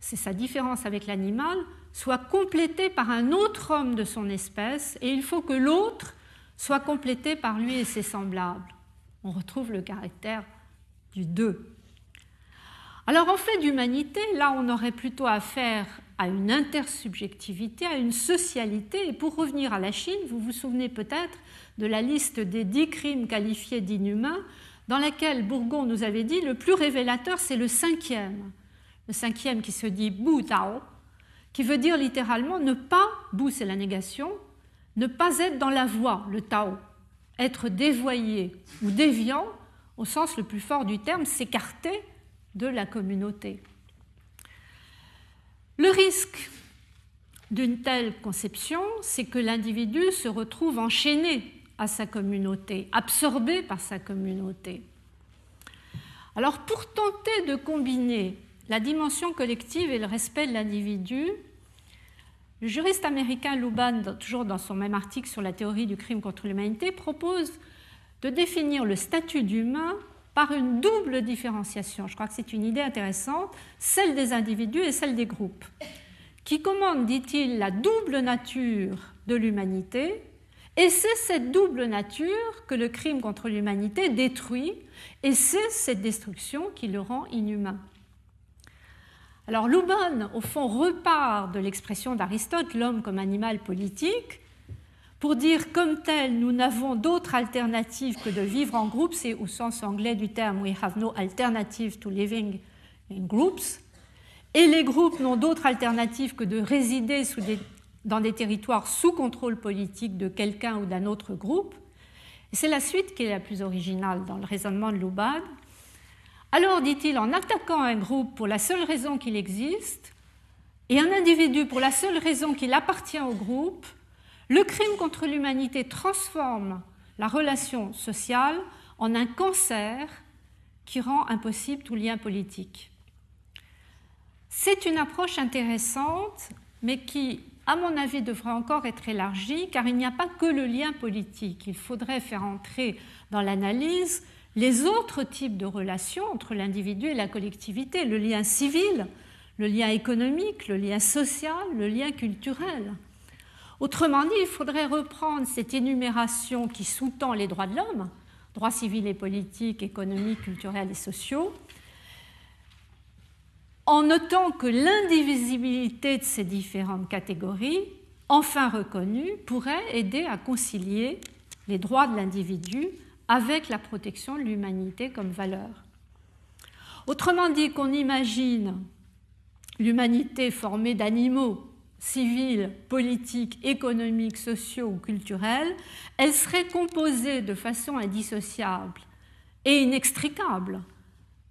c'est sa différence avec l'animal, soit complété par un autre homme de son espèce, et il faut que l'autre soit complété par lui et ses semblables. On retrouve le caractère du deux. Alors en fait d'humanité, là on aurait plutôt affaire à une intersubjectivité, à une socialité. Et pour revenir à la Chine, vous vous souvenez peut-être de la liste des dix crimes qualifiés d'inhumains, dans laquelle Bourgon nous avait dit le plus révélateur, c'est le cinquième. Le cinquième qui se dit Bu Tao, qui veut dire littéralement ne pas, Bu c'est la négation, ne pas être dans la voie, le Tao. Être dévoyé ou déviant, au sens le plus fort du terme, s'écarter de la communauté. Le risque d'une telle conception, c'est que l'individu se retrouve enchaîné à sa communauté, absorbé par sa communauté. Alors pour tenter de combiner la dimension collective et le respect de l'individu, le juriste américain Luban, toujours dans son même article sur la théorie du crime contre l'humanité, propose de définir le statut d'humain par une double différenciation. Je crois que c'est une idée intéressante, celle des individus et celle des groupes, qui commande, dit-il, la double nature de l'humanité, et c'est cette double nature que le crime contre l'humanité détruit, et c'est cette destruction qui le rend inhumain. Alors Luban, au fond, repart de l'expression d'Aristote, l'homme comme animal politique, pour dire comme tel, nous n'avons d'autre alternative que de vivre en groupe, c'est au sens anglais du terme, we have no alternative to living in groups, et les groupes n'ont d'autre alternative que de résider dans des territoires sous contrôle politique de quelqu'un ou d'un autre groupe. c'est la suite qui est la plus originale dans le raisonnement de Luban. Alors, dit-il, en attaquant un groupe pour la seule raison qu'il existe, et un individu pour la seule raison qu'il appartient au groupe, le crime contre l'humanité transforme la relation sociale en un cancer qui rend impossible tout lien politique. C'est une approche intéressante, mais qui, à mon avis, devrait encore être élargie, car il n'y a pas que le lien politique. Il faudrait faire entrer dans l'analyse les autres types de relations entre l'individu et la collectivité, le lien civil, le lien économique, le lien social, le lien culturel. Autrement dit, il faudrait reprendre cette énumération qui sous-tend les droits de l'homme, droits civils et politiques, économiques, culturels et sociaux, en notant que l'indivisibilité de ces différentes catégories, enfin reconnues, pourrait aider à concilier les droits de l'individu avec la protection de l'humanité comme valeur. Autrement dit, qu'on imagine l'humanité formée d'animaux civils, politiques, économiques, sociaux ou culturels, elle serait composée de façon indissociable et inextricable,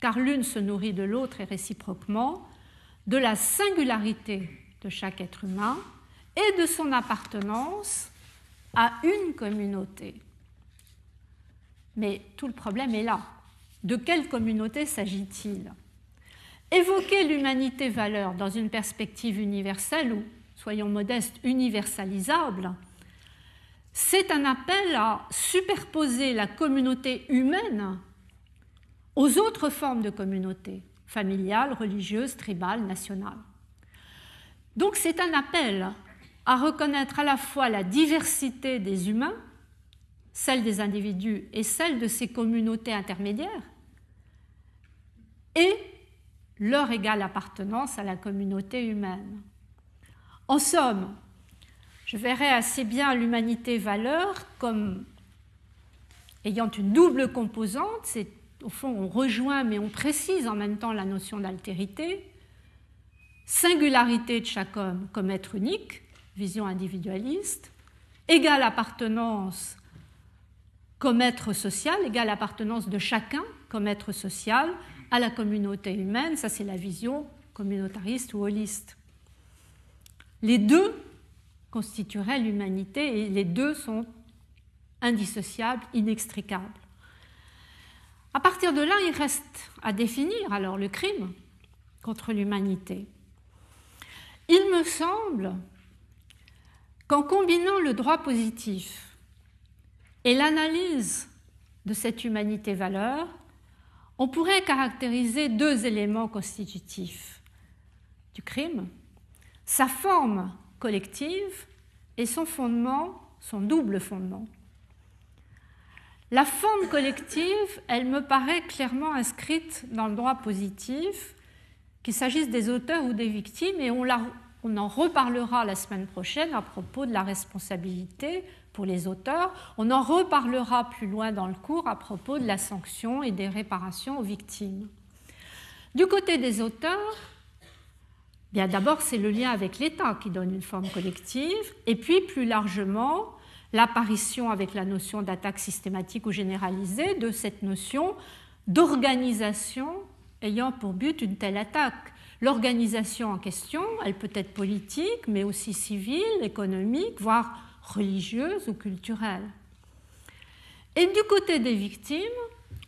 car l'une se nourrit de l'autre et réciproquement, de la singularité de chaque être humain et de son appartenance à une communauté. Mais tout le problème est là. De quelle communauté s'agit-il? Évoquer l'humanité valeur dans une perspective universelle ou, soyons modestes, universalisable, c'est un appel à superposer la communauté humaine aux autres formes de communauté, familiale, religieuse, tribale, nationale. Donc c'est un appel à reconnaître à la fois la diversité des humains celle des individus et celle de ces communautés intermédiaires, et leur égale appartenance à la communauté humaine. En somme, je verrais assez bien l'humanité valeur comme ayant une double composante, c'est au fond on rejoint mais on précise en même temps la notion d'altérité, singularité de chaque homme comme être unique, vision individualiste, égale appartenance comme être social, égale appartenance de chacun comme être social à la communauté humaine, ça c'est la vision communautariste ou holiste. Les deux constitueraient l'humanité et les deux sont indissociables, inextricables. À partir de là, il reste à définir alors le crime contre l'humanité. Il me semble qu'en combinant le droit positif et l'analyse de cette humanité-valeur, on pourrait caractériser deux éléments constitutifs du crime, sa forme collective et son fondement, son double fondement. La forme collective, elle me paraît clairement inscrite dans le droit positif, qu'il s'agisse des auteurs ou des victimes, et on, en reparlera la semaine prochaine à propos de la responsabilité pour les auteurs. On en reparlera plus loin dans le cours à propos de la sanction et des réparations aux victimes. Du côté des auteurs, bien d'abord c'est le lien avec l'État qui donne une forme collective, et puis plus largement l'apparition avec la notion d'attaque systématique ou généralisée de cette notion d'organisation ayant pour but une telle attaque. L'organisation en question, elle peut être politique, mais aussi civile, économique, voire religieuse ou culturelle. Et du côté des victimes,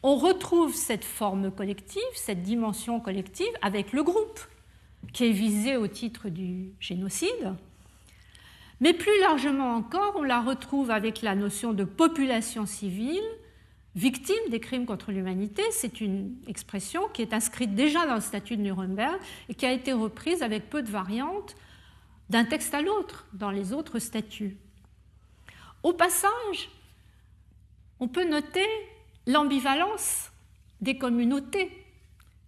on retrouve cette forme collective, cette dimension collective avec le groupe qui est visé au titre du génocide, Mais plus largement encore, on la retrouve avec la notion de population civile, victime des crimes contre l'humanité. C'est une expression qui est inscrite déjà dans le statut de Nuremberg et qui a été reprise avec peu de variantes d'un texte à l'autre dans les autres statuts. Au passage, on peut noter l'ambivalence des communautés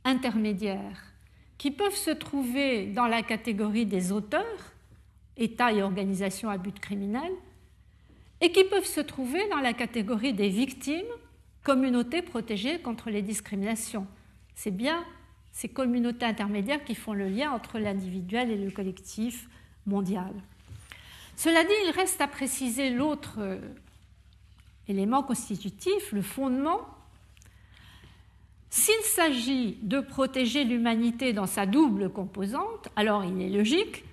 intermédiaires qui peuvent se trouver dans la catégorie des auteurs, États et organisations à but criminel, et qui peuvent se trouver dans la catégorie des victimes, communautés protégées contre les discriminations. C'est bien ces communautés intermédiaires qui font le lien entre l'individuel et le collectif mondial. Cela dit, il reste à préciser l'autre euh, élément constitutif, le fondement. S'il s'agit de protéger l'humanité dans sa double composante, alors il est logique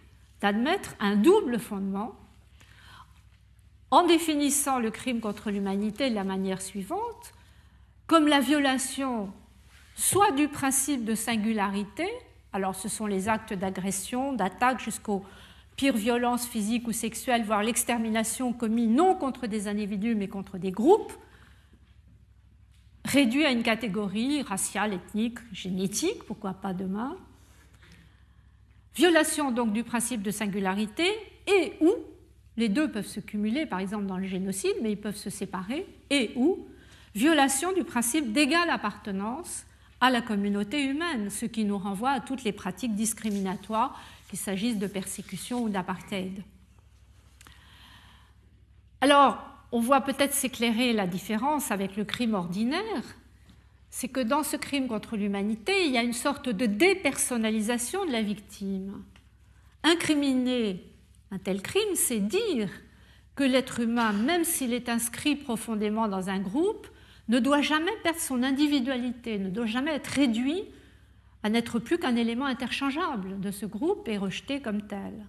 d'admettre un double fondement en définissant le crime contre l'humanité de la manière suivante, comme la violation soit du principe de singularité, alors ce sont les actes d'agression, d'attaque jusqu'aux pire violence physique ou sexuelle, voire l'extermination commis non contre des individus mais contre des groupes, réduit à une catégorie raciale, ethnique, génétique, pourquoi pas demain. Violation donc du principe de singularité et ou, les deux peuvent se cumuler par exemple dans le génocide, mais ils peuvent se séparer, et ou, violation du principe d'égale appartenance à la communauté humaine, ce qui nous renvoie à toutes les pratiques discriminatoires qu'il s'agisse de persécution ou d'apartheid. Alors, on voit peut-être s'éclairer la différence avec le crime ordinaire, c'est que dans ce crime contre l'humanité, il y a une sorte de dépersonnalisation de la victime. Incriminer un tel crime, c'est dire que l'être humain, même s'il est inscrit profondément dans un groupe, ne doit jamais perdre son individualité, ne doit jamais être réduit à n'être plus qu'un élément interchangeable de ce groupe et rejeté comme tel.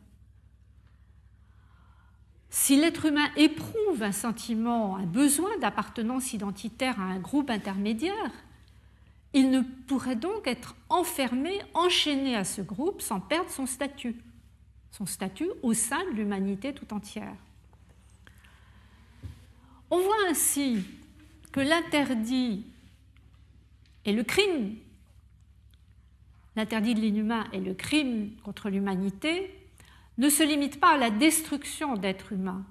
Si l'être humain éprouve un sentiment, un besoin d'appartenance identitaire à un groupe intermédiaire, il ne pourrait donc être enfermé, enchaîné à ce groupe sans perdre son statut, son statut au sein de l'humanité tout entière. On voit ainsi que l'interdit et le crime. L'interdit de l'inhumain et le crime contre l'humanité ne se limitent pas à la destruction d'êtres humains.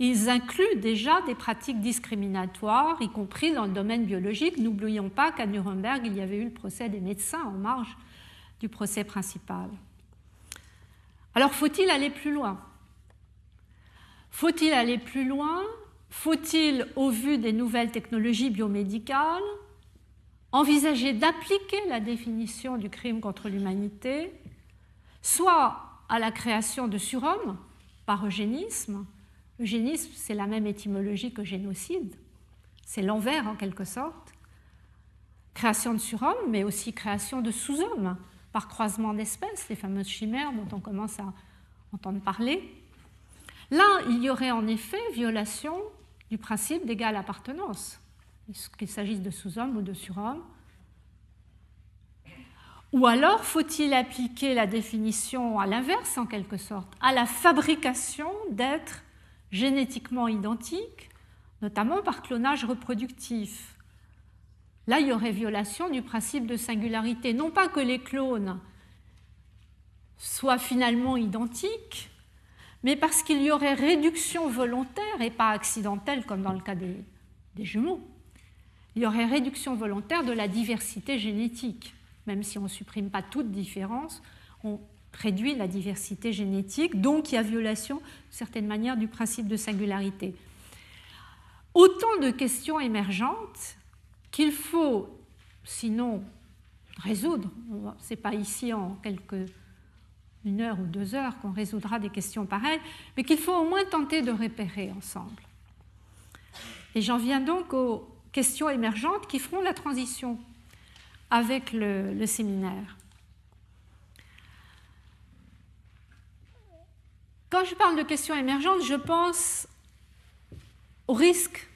Ils incluent déjà des pratiques discriminatoires, y compris dans le domaine biologique. N'oublions pas qu'à Nuremberg, il y avait eu le procès des médecins en marge du procès principal. Alors faut-il aller plus loin? Faut-il aller plus loin? Faut-il, au vu des nouvelles technologies biomédicales, envisager d'appliquer la définition du crime contre l'humanité, soit à la création de surhommes par eugénisme. Eugénisme, c'est la même étymologie que génocide, c'est l'envers en quelque sorte. Création de surhommes, mais aussi création de sous-hommes par croisement d'espèces, les fameuses chimères dont on commence à entendre parler. Là, il y aurait en effet violation du principe d'égale appartenance qu'il s'agisse de sous-hommes ou de surhommes Ou alors faut-il appliquer la définition à l'inverse, en quelque sorte, à la fabrication d'êtres génétiquement identiques, notamment par clonage reproductif? Là, il y aurait violation du principe de singularité. Non pas que les clones soient finalement identiques, mais parce qu'il y aurait réduction volontaire et pas accidentelle comme dans le cas des, jumeaux il y aurait réduction volontaire de la diversité génétique. Même si on ne supprime pas toute différence, on réduit la diversité génétique, donc il y a violation, de certaine manière, du principe de singularité. Autant de questions émergentes qu'il faut, sinon, résoudre. Ce n'est pas ici en quelques une heure ou deux heures qu'on résoudra des questions pareilles, mais qu'il faut au moins tenter de repérer ensemble. Et j'en viens donc au, questions émergentes qui feront la transition avec le, séminaire. Quand je parle de questions émergentes, je pense aux risques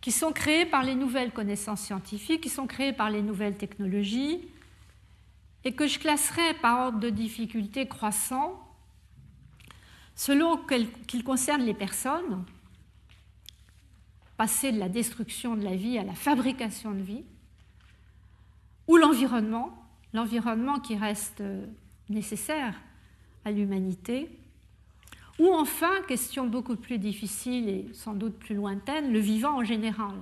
qui sont créés par les nouvelles connaissances scientifiques, qui sont créés par les nouvelles technologies, et que je classerai par ordre de difficulté croissant selon qu'il concerne les personnes, passer de la destruction de la vie à la fabrication de vie, ou l'environnement, l'environnement qui reste nécessaire à l'humanité, ou enfin, question beaucoup plus difficile et sans doute plus lointaine, le vivant en général.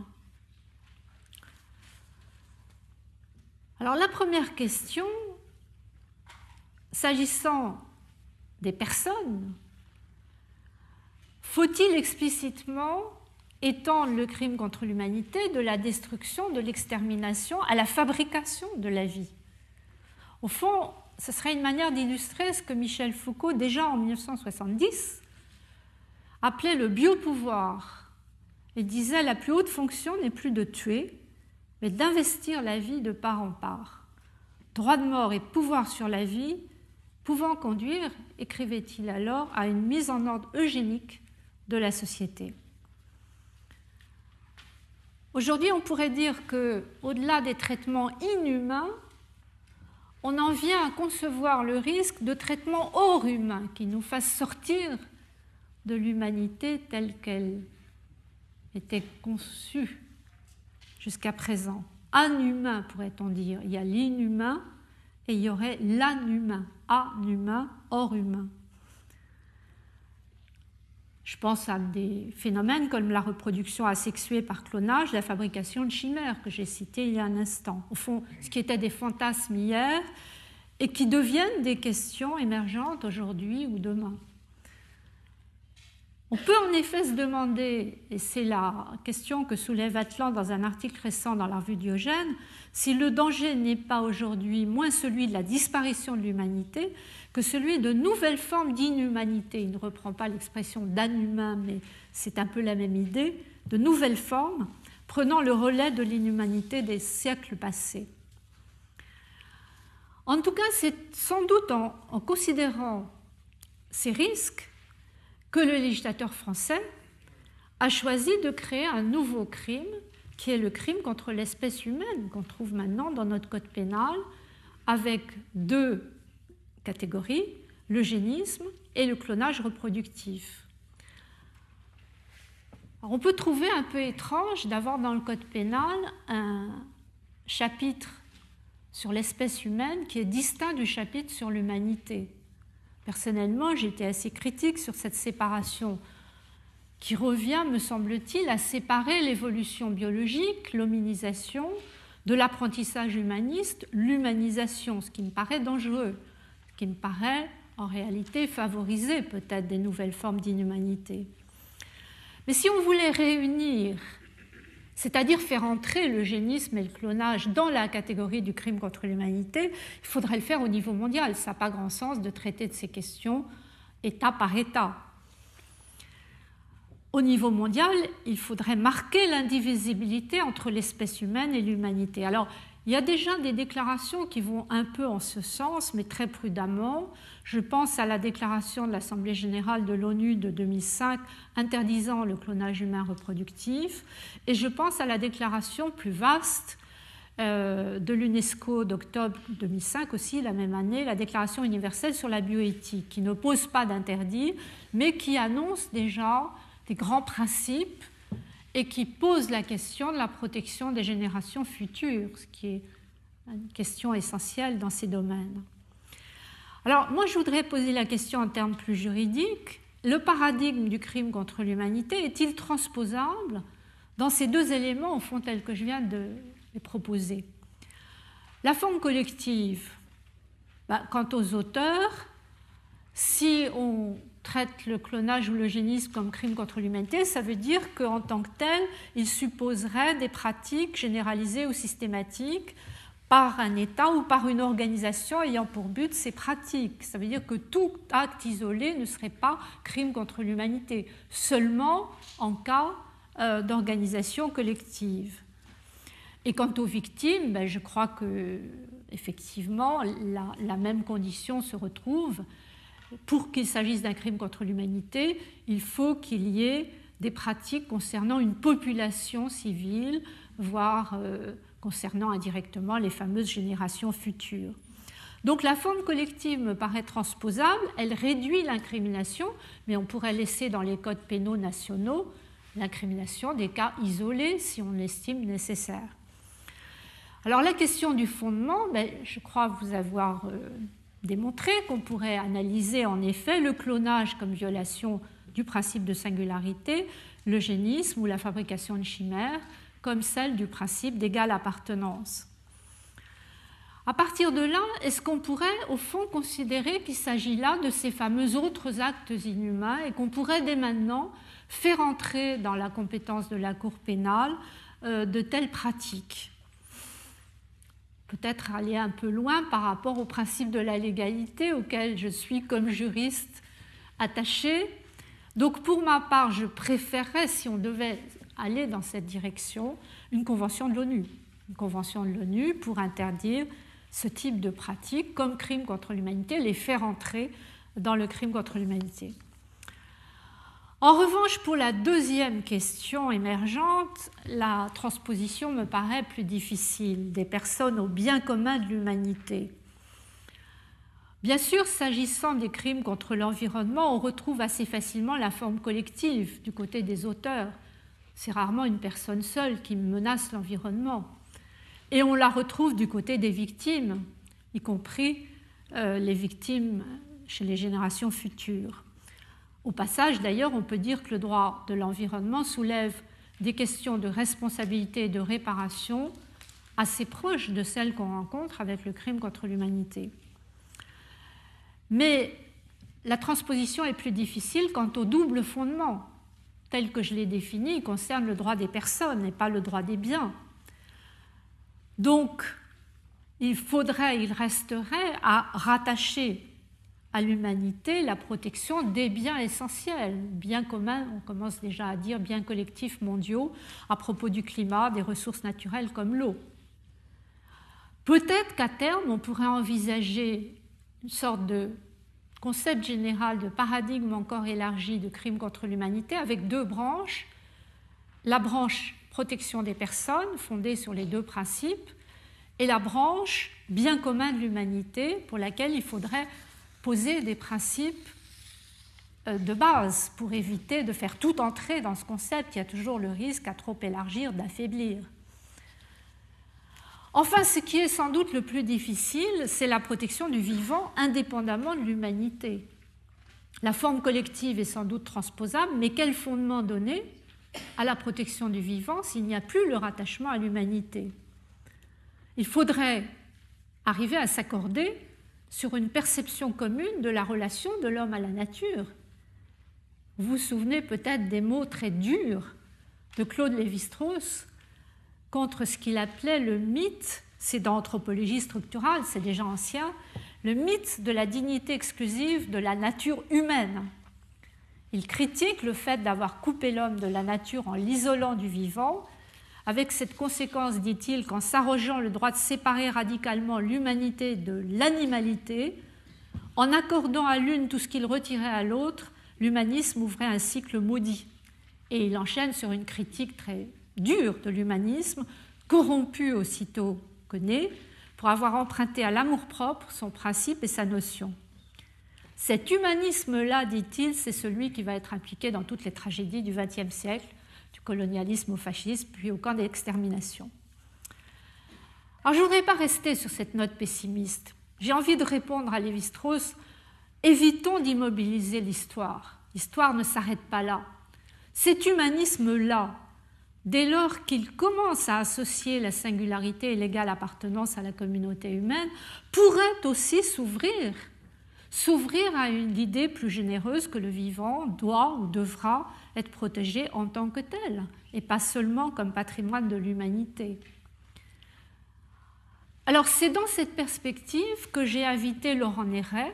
Alors la première question, s'agissant des personnes, faut-il explicitement étendre le crime contre l'humanité de la destruction, de l'extermination à la fabrication de la vie Au fond, ce serait une manière d'illustrer ce que Michel Foucault, déjà en 1970, appelait le biopouvoir. Il disait la plus haute fonction n'est plus de tuer, mais d'investir la vie de part en part. Droit de mort et pouvoir sur la vie pouvant conduire, écrivait-il alors, à une mise en ordre eugénique de la société. Aujourd'hui, on pourrait dire que, au-delà des traitements inhumains, on en vient à concevoir le risque de traitements hors humains qui nous fassent sortir de l'humanité telle qu'elle était conçue jusqu'à présent. Inhumain, pourrait-on dire. Il y a l'inhumain et il y aurait l'anumain, anumain, hors humain. Je pense à des phénomènes comme la reproduction asexuée par clonage, la fabrication de chimères que j'ai cité il y a un instant. Au fond, ce qui étaient des fantasmes hier et qui deviennent des questions émergentes aujourd'hui ou demain. On peut en effet se demander, et c'est la question que soulève Atlan dans un article récent dans la revue Diogène, si le danger n'est pas aujourd'hui moins celui de la disparition de l'humanité que celui de nouvelles formes d'inhumanité. Il ne reprend pas l'expression d'inhumain, mais c'est un peu la même idée, de nouvelles formes prenant le relais de l'inhumanité des siècles passés. En tout cas, c'est sans doute en considérant ces risques que le législateur français a choisi de créer un nouveau crime, qui est le crime contre l'espèce humaine, qu'on trouve maintenant dans notre code pénal, avec deux catégories, l'eugénisme et le clonage reproductif. on peut trouver un peu étrange d'avoir dans le code pénal un chapitre sur l'espèce humaine qui est distinct du chapitre sur l'humanité. Personnellement, j'étais assez critique sur cette séparation qui revient, me semble-t-il, à séparer l'évolution biologique, l'hominisation, de l'apprentissage humaniste, l'humanisation, ce qui me paraît dangereux, ce qui me paraît en réalité favoriser peut-être des nouvelles formes d'inhumanité. Mais si on voulait réunir c'est-à-dire faire entrer l'eugénisme et le clonage dans la catégorie du crime contre l'humanité, il faudrait le faire au niveau mondial. Ça n'a pas grand sens de traiter de ces questions État par État. Au niveau mondial, il faudrait marquer l'indivisibilité entre l'espèce humaine et l'humanité. Alors, il y a déjà des déclarations qui vont un peu en ce sens, mais très prudemment. Je pense à la déclaration de l'Assemblée générale de l'ONU de 2005 interdisant le clonage humain reproductif, et je pense à la déclaration plus vaste euh, de l'UNESCO d'octobre 2005 aussi, la même année, la Déclaration universelle sur la bioéthique, qui n'oppose pas d'interdit, mais qui annonce déjà des grands principes et qui pose la question de la protection des générations futures, ce qui est une question essentielle dans ces domaines. Alors moi, je voudrais poser la question en termes plus juridiques. Le paradigme du crime contre l'humanité est-il transposable dans ces deux éléments, au fond, tels que je viens de les proposer? La forme collective, bah, quant aux auteurs, si on traite le clonage ou l'eugénisme comme crime contre l'humanité, ça veut dire qu'en tant que tel, il supposerait des pratiques généralisées ou systématiques par un État ou par une organisation ayant pour but ces pratiques. Ça veut dire que tout acte isolé ne serait pas crime contre l'humanité, seulement en cas euh, d'organisation collective. Et quant aux victimes, ben, je crois que effectivement la, la même condition se retrouve pour qu'il s'agisse d'un crime contre l'humanité, il faut qu'il y ait des pratiques concernant une population civile, voire euh, concernant indirectement les fameuses générations futures. Donc la forme collective me paraît transposable, elle réduit l'incrimination, mais on pourrait laisser dans les codes pénaux nationaux l'incrimination des cas isolés si on l'estime nécessaire. Alors la question du fondement, ben, je crois vous avoir euh, démontré qu'on pourrait analyser en effet le clonage comme violation du principe de singularité, l'eugénisme ou la fabrication de chimères comme celle du principe d'égale appartenance. À partir de là, est-ce qu'on pourrait au fond considérer qu'il s'agit là de ces fameux autres actes inhumains et qu'on pourrait dès maintenant faire entrer dans la compétence de la Cour pénale euh, de telles pratiques? Peut-être aller un peu loin par rapport au principe de la légalité auquel je suis comme juriste attachée. Donc pour ma part, je préférerais, si on devait aller dans cette direction, une convention de l'ONU. Une convention de l'ONU pour interdire ce type de pratique comme crime contre l'humanité, les faire entrer dans le crime contre l'humanité. En revanche, pour la deuxième question émergente, la transposition me paraît plus difficile des personnes au bien commun de l'humanité. Bien sûr, s'agissant des crimes contre l'environnement, on retrouve assez facilement la forme collective du côté des auteurs. C'est rarement une personne seule qui menace l'environnement. Et on la retrouve du côté des victimes, y compris euh, les victimes chez les générations futures. Au passage, d'ailleurs, on peut dire que le droit de l'environnement soulève des questions de responsabilité et de réparation assez proches de celles qu'on rencontre avec le crime contre l'humanité. Mais la transposition est plus difficile quant au double fondement, tel que je l'ai défini, il concerne le droit des personnes et pas le droit des biens. Donc, il faudrait, il resterait à rattacher à l'humanité la protection des biens essentiels, biens communs, on commence déjà à dire biens collectifs mondiaux à propos du climat, des ressources naturelles comme l'eau. Peut-être qu'à terme, on pourrait envisager une sorte de concept général de paradigme encore élargi de crime contre l'humanité avec deux branches. La branche protection des personnes, fondée sur les deux principes, et la branche bien commun de l'humanité, pour laquelle il faudrait poser des principes euh, de base pour éviter de faire tout entrer dans ce concept. Il y a toujours le risque à trop élargir d'affaiblir. Enfin, ce qui est sans doute le plus difficile, c'est la protection du vivant indépendamment de l'humanité. La forme collective est sans doute transposable, mais quel fondement donner à la protection du vivant s'il n'y a plus le rattachement à l'humanité? Il faudrait arriver à s'accorder sur une perception commune de la relation de l'homme à la nature. Vous vous souvenez peut-être des mots très durs de Claude Lévi-Strauss contre ce qu'il appelait le mythe, c'est d'anthropologie structurale, c'est déjà ancien, le mythe de la dignité exclusive de la nature humaine. Il critique le fait d'avoir coupé l'homme de la nature en l'isolant du vivant avec cette conséquence, dit-il, qu'en s'arrogeant le droit de séparer radicalement l'humanité de l'animalité, en accordant à l'une tout ce qu'il retirait à l'autre, l'humanisme ouvrait un cycle maudit. Et il enchaîne sur une critique très dure de l'humanisme, corrompu aussitôt que né, pour avoir emprunté à l'amour-propre son principe et sa notion. Cet humanisme-là, dit-il, c'est celui qui va être impliqué dans toutes les tragédies du XXe siècle, colonialisme au fascisme, puis au camp d'extermination. Alors je ne voudrais pas rester sur cette note pessimiste. J'ai envie de répondre à Lévi-Strauss évitons d'immobiliser l'histoire. L'histoire ne s'arrête pas là. Cet humanisme-là, dès lors qu'il commence à associer la singularité et l'égale appartenance à la communauté humaine, pourrait aussi s'ouvrir, s'ouvrir à une idée plus généreuse que le vivant doit ou devra être protégé en tant que tel, et pas seulement comme patrimoine de l'humanité. Alors c'est dans cette perspective que j'ai invité Laurent Néret,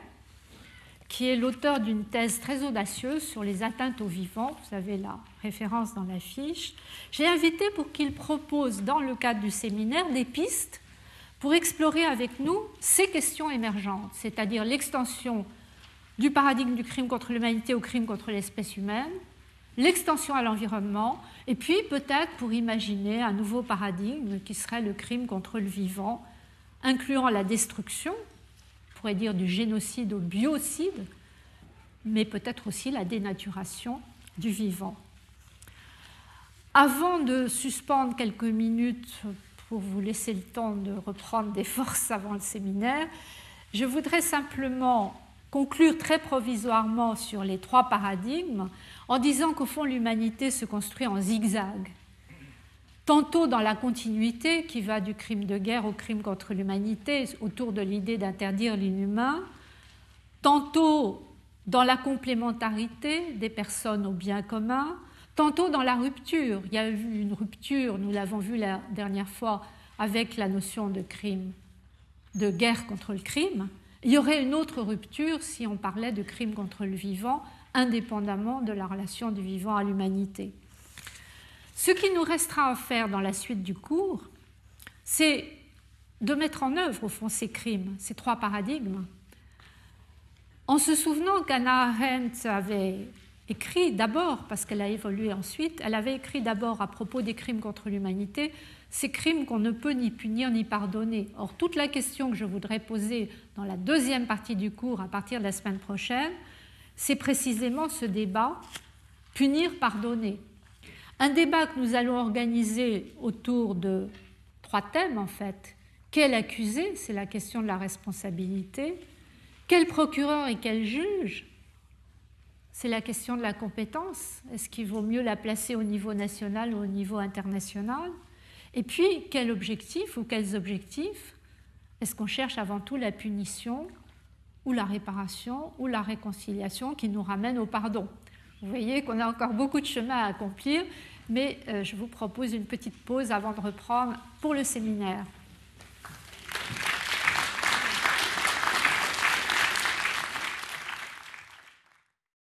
qui est l'auteur d'une thèse très audacieuse sur les atteintes aux vivants, vous avez la référence dans la fiche, j'ai invité pour qu'il propose dans le cadre du séminaire des pistes pour explorer avec nous ces questions émergentes, c'est-à-dire l'extension du paradigme du crime contre l'humanité au crime contre l'espèce humaine, l'extension à l'environnement, et puis peut-être pour imaginer un nouveau paradigme qui serait le crime contre le vivant, incluant la destruction pourrait dire du génocide au biocide, mais peut-être aussi la dénaturation du vivant. Avant de suspendre quelques minutes pour vous laisser le temps de reprendre des [LAUGHS] forces avant le séminaire, je voudrais simplement conclure très provisoirement sur les trois paradigmes en disant qu'au fond l'humanité se construit en zigzag. Tantôt dans la continuité qui va du crime de guerre au crime contre l'humanité autour de l'idée d'interdire l'inhumain, tantôt dans la complémentarité des personnes au bien commun, tantôt dans la rupture. Il y a eu une rupture, nous l'avons vu la dernière fois, avec la notion de crime, de guerre contre le crime. Il y aurait une autre rupture si on parlait de crime contre le vivant, indépendamment de la relation du vivant à l'humanité. Ce qui nous restera à faire dans la suite du cours, c'est de mettre en œuvre, au fond, ces crimes, ces trois paradigmes, en se souvenant qu'Anna Arendt avait écrit d'abord, parce qu'elle a évolué ensuite, elle avait écrit d'abord à propos des crimes contre l'humanité, ces crimes qu'on ne peut ni punir ni pardonner. Or, toute la question que je voudrais poser dans la deuxième partie du cours à partir de la semaine prochaine, c'est précisément ce débat punir, pardonner. Un débat que nous allons organiser autour de trois thèmes en fait. Quel accusé C'est la question de la responsabilité. Quel procureur et quel juge C'est la question de la compétence. Est-ce qu'il vaut mieux la placer au niveau national ou au niveau international? Et puis, quel objectif ou quels objectifs Est-ce qu'on cherche avant tout la punition ou la réparation ou la réconciliation qui nous ramène au pardon? Vous voyez qu'on a encore beaucoup de chemin à accomplir, mais euh, je vous propose une petite pause avant de reprendre pour le séminaire.